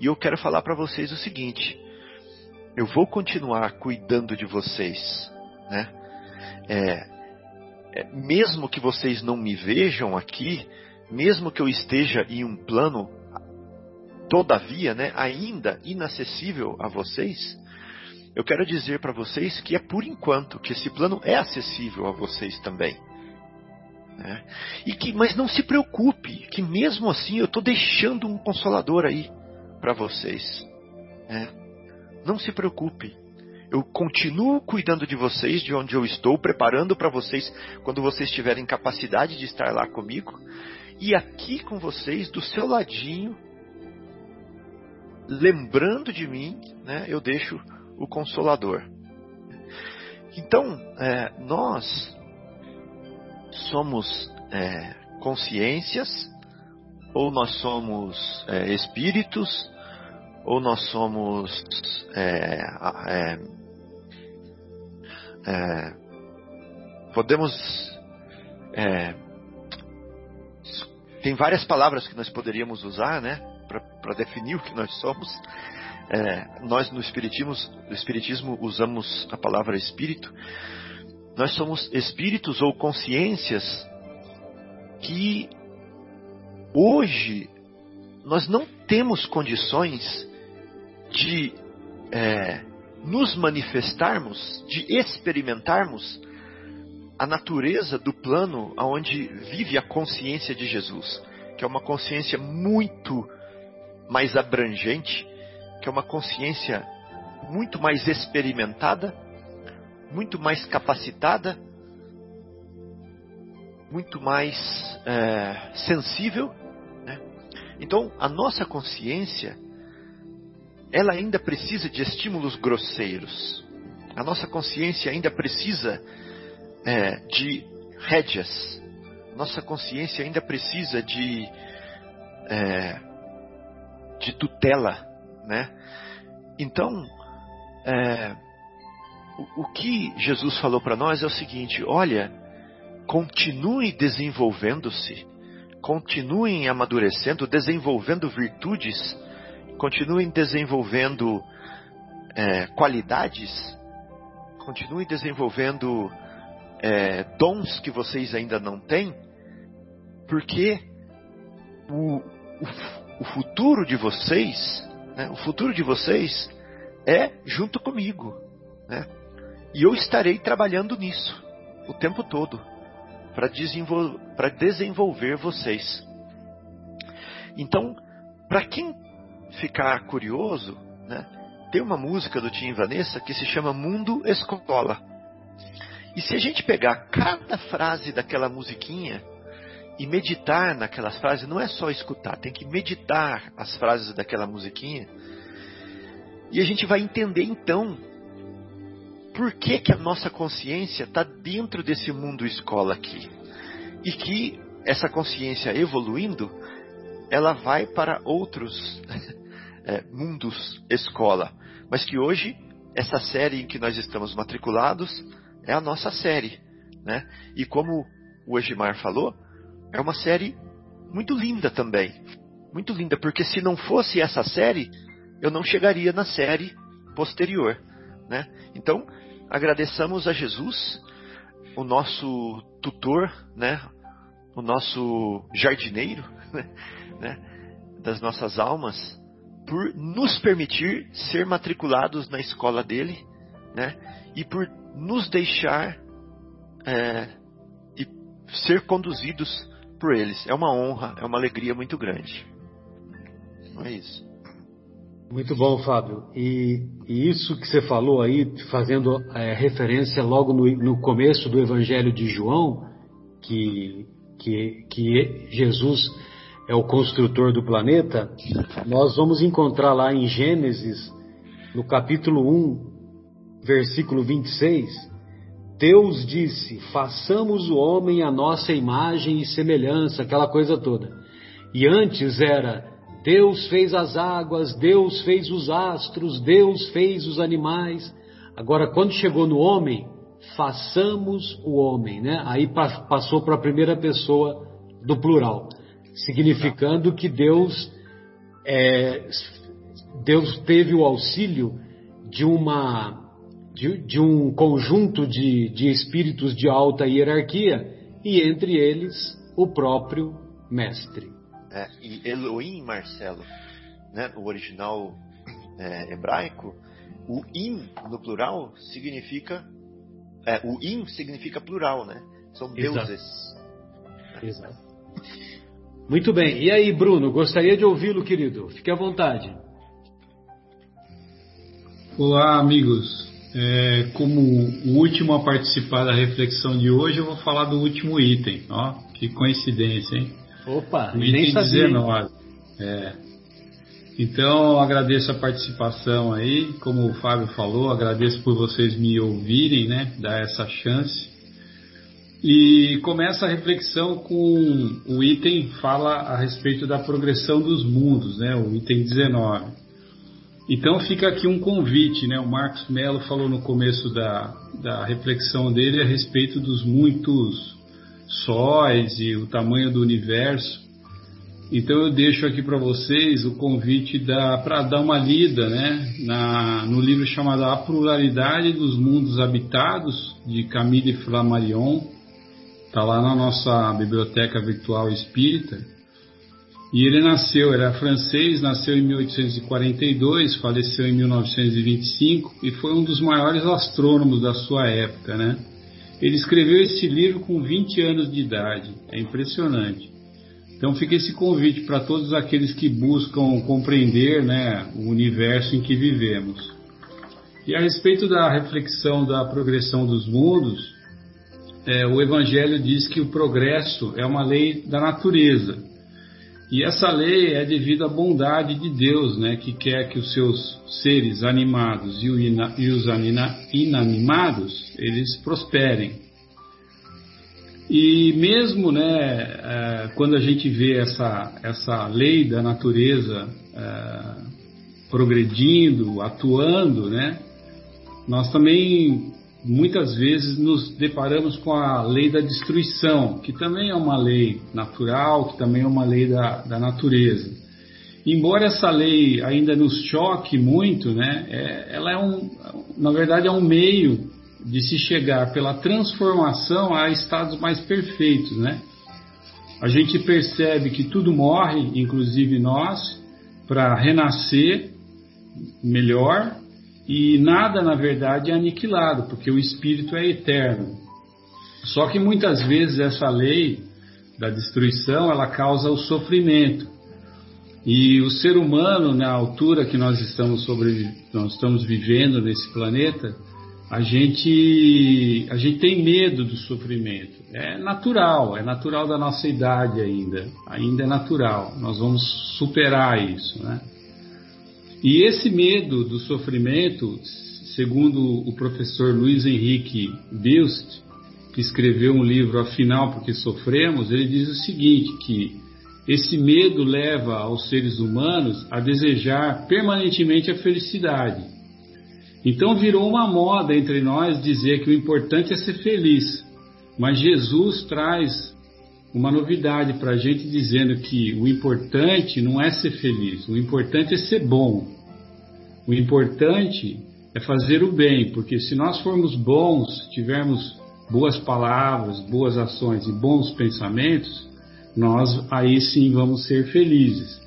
e eu quero falar para vocês o seguinte: eu vou continuar cuidando de vocês, né? É, é, mesmo que vocês não me vejam aqui, mesmo que eu esteja em um plano, todavia, né, ainda inacessível a vocês, eu quero dizer para vocês que é por enquanto que esse plano é acessível a vocês também. Né? E que, mas não se preocupe, que mesmo assim eu estou deixando um consolador aí para vocês. Né? Não se preocupe. Eu continuo cuidando de vocês, de onde eu estou, preparando para vocês quando vocês tiverem capacidade de estar lá comigo. E aqui com vocês, do seu ladinho, lembrando de mim, né, eu deixo o Consolador. Então, é, nós somos é, consciências, ou nós somos é, espíritos, ou nós somos é, podemos é, tem várias palavras que nós poderíamos usar, né, para definir o que nós somos. É, nós no espiritismo, no espiritismo usamos a palavra espírito. Nós somos espíritos ou consciências que hoje nós não temos condições de é, nos manifestarmos, de experimentarmos a natureza do plano onde vive a consciência de Jesus, que é uma consciência muito mais abrangente, que é uma consciência muito mais experimentada, muito mais capacitada, muito mais é, sensível. Né? Então, a nossa consciência, ela ainda precisa de estímulos grosseiros. A nossa consciência ainda precisa é, de rédeas. Nossa consciência ainda precisa de, é, de tutela, né? Então, é, o, o que Jesus falou para nós é o seguinte: olha, continue desenvolvendo-se, continuem amadurecendo, desenvolvendo virtudes, continuem desenvolvendo é, qualidades, continuem desenvolvendo é, dons que vocês ainda não têm, porque o, o, o futuro de vocês, né, o futuro de vocês é junto comigo, né? E eu estarei trabalhando nisso o tempo todo para desenvol desenvolver vocês. Então, para quem ficar curioso, né, tem uma música do Tim Vanessa que se chama Mundo Escola. E se a gente pegar cada frase daquela musiquinha e meditar naquelas frases, não é só escutar, tem que meditar as frases daquela musiquinha. E a gente vai entender então por que, que a nossa consciência está dentro desse mundo escola aqui. E que essa consciência evoluindo, ela vai para outros é, mundos escola. Mas que hoje, essa série em que nós estamos matriculados, é a nossa série. Né? E como o Egimar falou, é uma série muito linda também. Muito linda, porque se não fosse essa série, eu não chegaria na série posterior. Né? Então, agradeçamos a Jesus, o nosso tutor, né? o nosso jardineiro né? das nossas almas, por nos permitir ser matriculados na escola dele né? e por nos deixar é, e ser conduzidos por eles. É uma honra, é uma alegria muito grande. Não é isso. Muito bom, Fábio. E, e isso que você falou aí, fazendo é, referência logo no, no, começo do Evangelho de João, que, que, que Jesus é o construtor do planeta, nós vamos encontrar lá em Gênesis, no capítulo 1, versículo 26, Deus disse: façamos o homem à nossa imagem e semelhança, aquela coisa toda. E antes era Deus fez as águas, Deus fez os astros, Deus fez os animais. Agora, quando chegou no homem, façamos o homem, né? Aí passou para a primeira pessoa do plural, significando que Deus é, Deus teve o auxílio de uma de, de um conjunto de, de espíritos de alta hierarquia e entre eles o próprio mestre. É, e Elohim, Marcelo, né, no original é, hebraico, o im no plural significa é, o im significa plural, né? São deuses. Exato. Muito bem. E aí, Bruno, gostaria de ouvi-lo, querido. Fique à vontade. Olá, amigos. É, como o último a participar da reflexão de hoje, eu vou falar do último item. Ó, que coincidência, hein? Opa, o item 19. É. Então, agradeço a participação aí. Como o Fábio falou, agradeço por vocês me ouvirem, né? Dar essa chance. E começa a reflexão com o item fala a respeito da progressão dos mundos, né? O item 19. Então fica aqui um convite, né? O Marcos Mello falou no começo da, da reflexão dele a respeito dos muitos sóis e o tamanho do universo. Então eu deixo aqui para vocês o convite para dar uma lida né, na, no livro chamado A Pluralidade dos Mundos Habitados, de Camille Flammarion. Está lá na nossa biblioteca virtual espírita. E ele nasceu, era francês, nasceu em 1842, faleceu em 1925 e foi um dos maiores astrônomos da sua época, né? Ele escreveu esse livro com 20 anos de idade, é impressionante. Então fica esse convite para todos aqueles que buscam compreender né, o universo em que vivemos. E a respeito da reflexão da progressão dos mundos, é, o Evangelho diz que o progresso é uma lei da natureza. E essa lei é devido à bondade de Deus, né, que quer que os seus seres animados e, os inanimados eles prosperem. E mesmo, né, é, quando a gente vê essa, essa lei da natureza é, progredindo, atuando, né, nós também muitas vezes nos deparamos com a lei da destruição, que também é uma lei natural, que também é uma lei da, da natureza. Embora essa lei ainda nos choque muito, né, é, ela é um, na verdade, é um meio de se chegar pela transformação a estados mais perfeitos, né? A gente percebe que tudo morre, inclusive nós, para renascer melhor e nada, na verdade, é aniquilado, porque o espírito é eterno. Só que muitas vezes essa lei da destruição, ela causa o sofrimento. E o ser humano, na altura que nós estamos sobre, nós estamos vivendo nesse planeta, a gente, a gente tem medo do sofrimento. É natural, é natural da nossa idade ainda, ainda é natural. Nós vamos superar isso, né? E esse medo do sofrimento, segundo o professor Luiz Henrique Bilst, que escreveu um livro Afinal Porque Sofremos, ele diz o seguinte, que esse medo leva aos seres humanos a desejar permanentemente a felicidade. Então virou uma moda entre nós dizer que o importante é ser feliz. Mas Jesus traz uma novidade para a gente dizendo que o importante não é ser feliz, o importante é ser bom. O importante é fazer o bem, porque se nós formos bons, tivermos boas palavras, boas ações e bons pensamentos, nós aí sim vamos ser felizes.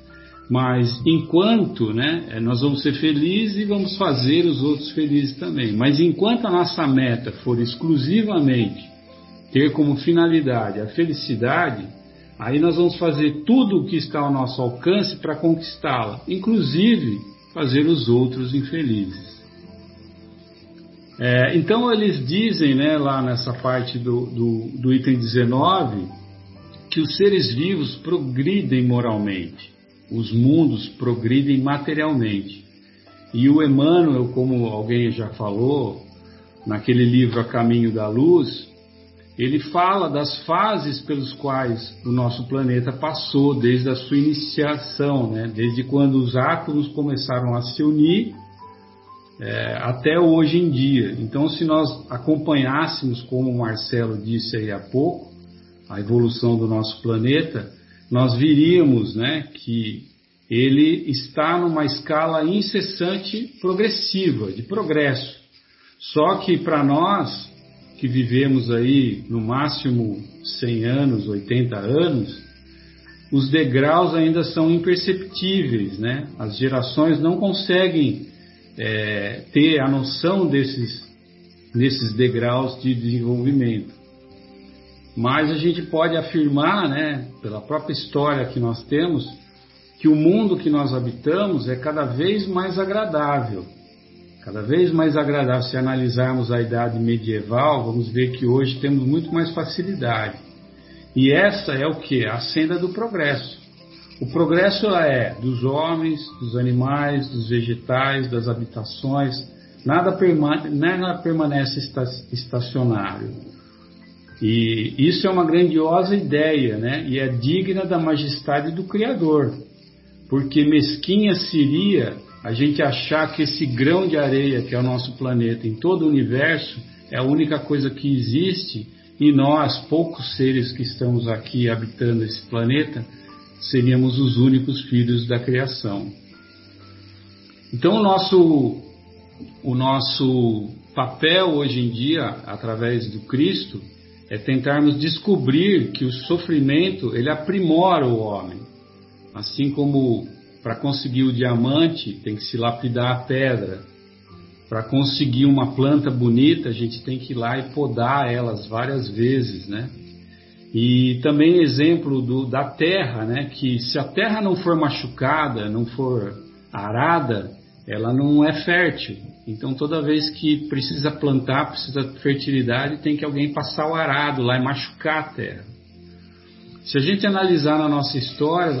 Mas enquanto, né, é, nós vamos ser felizes e vamos fazer os outros felizes também. Mas enquanto a nossa meta for exclusivamente ter como finalidade a felicidade, aí nós vamos fazer tudo o que está ao nosso alcance para conquistá-la, inclusive fazer os outros infelizes. É, então eles dizem né, lá nessa parte do, do, do item 19 que os seres vivos progridem moralmente, os mundos progridem materialmente. E o Emmanuel, como alguém já falou, naquele livro A Caminho da Luz, ele fala das fases pelos quais o nosso planeta passou desde a sua iniciação, né? desde quando os átomos começaram a se unir é, até hoje em dia. Então, se nós acompanhássemos, como o Marcelo disse aí há pouco, a evolução do nosso planeta, nós viríamos né, que ele está numa escala incessante progressiva, de progresso. Só que para nós, que vivemos aí no máximo 100 anos, 80 anos, os degraus ainda são imperceptíveis, né? As gerações não conseguem é, ter a noção desses, desses degraus de desenvolvimento. Mas a gente pode afirmar, né, pela própria história que nós temos, que o mundo que nós habitamos é cada vez mais agradável cada vez mais agradável. Se analisarmos a idade medieval, vamos ver que hoje temos muito mais facilidade. E essa é o que? A senda do progresso. O progresso é dos homens, dos animais, dos vegetais, das habitações. Nada, nada permanece estacionário. E isso é uma grandiosa ideia, né? E é digna da majestade do Criador, porque mesquinha seria a gente achar que esse grão de areia que é o nosso planeta em todo o universo é a única coisa que existe e nós, poucos seres que estamos aqui habitando esse planeta, seríamos os únicos filhos da criação. Então o nosso o nosso papel hoje em dia, através do Cristo, é tentarmos descobrir que o sofrimento ele aprimora o homem. Assim como para conseguir o diamante tem que se lapidar a pedra, para conseguir uma planta bonita a gente tem que ir lá e podar elas várias vezes, né? E também exemplo do, da terra, né? Que se a terra não for machucada, não for arada, ela não é fértil. Então toda vez que precisa plantar, precisa de fertilidade, tem que alguém passar o arado lá e machucar a terra. Se a gente analisar na nossa história,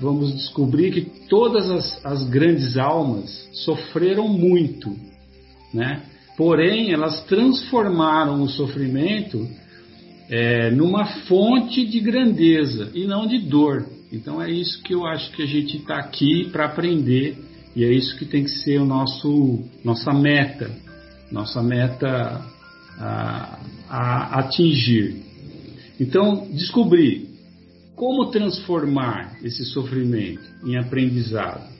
vamos descobrir que todas as, as grandes almas sofreram muito, né? Porém, elas transformaram o sofrimento é, numa fonte de grandeza e não de dor. Então é isso que eu acho que a gente está aqui para aprender e é isso que tem que ser o nosso nossa meta, nossa meta a, a atingir. Então, descobrir como transformar esse sofrimento em aprendizado.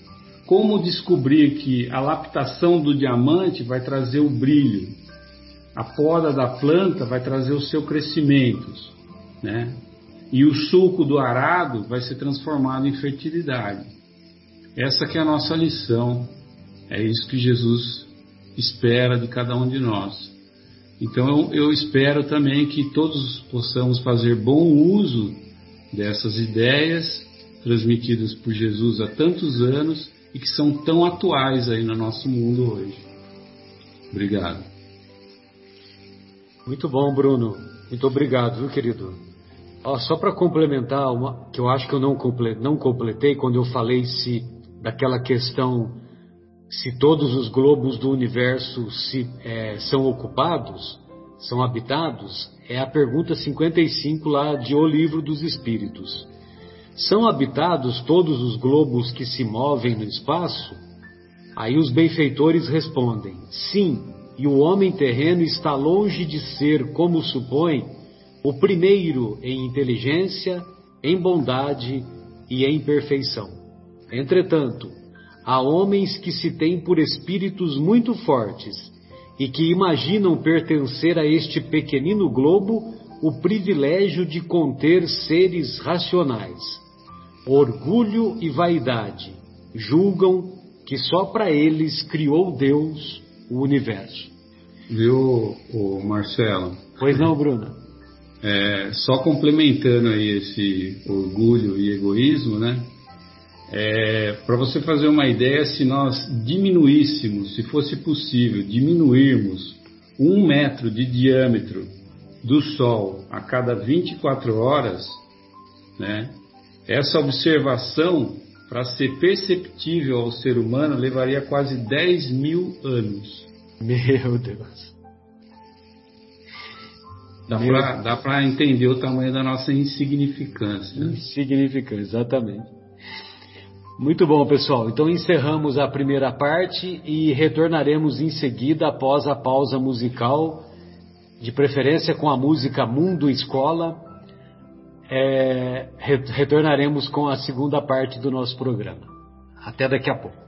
Como descobrir que a laptação do diamante vai trazer o brilho, a poda da planta vai trazer o seu crescimento, né? E o suco do arado vai ser transformado em fertilidade. Essa que é a nossa lição. É isso que Jesus espera de cada um de nós. Então eu, eu espero também que todos possamos fazer bom uso dessas ideias transmitidas por Jesus há tantos anos e que são tão atuais aí no nosso mundo hoje. Obrigado. Muito bom, Bruno. Muito obrigado, viu, querido? Ó, só para complementar uma que eu acho que eu não, comple, não completei quando eu falei se daquela questão se todos os globos do universo se, é, são ocupados, são habitados, é a pergunta 55 lá de O Livro dos Espíritos. São habitados todos os globos que se movem no espaço? Aí os benfeitores respondem: sim, e o homem terreno está longe de ser, como supõe, o primeiro em inteligência, em bondade e em perfeição. Entretanto, há homens que se têm por espíritos muito fortes e que imaginam pertencer a este pequenino globo o privilégio de conter seres racionais. Orgulho e vaidade julgam que só para eles criou Deus o universo. Viu, o Marcelo? Pois não, Bruno? É, só complementando aí esse orgulho e egoísmo, né? É, Para você fazer uma ideia, se nós diminuíssemos, se fosse possível, diminuirmos um metro de diâmetro do Sol a cada 24 horas, né, essa observação, para ser perceptível ao ser humano, levaria quase 10 mil anos. Meu Deus! Dá para entender o tamanho da nossa insignificância. Insignificância, exatamente. Muito bom, pessoal. Então encerramos a primeira parte e retornaremos em seguida após a pausa musical, de preferência com a música Mundo Escola. É, retornaremos com a segunda parte do nosso programa. Até daqui a pouco.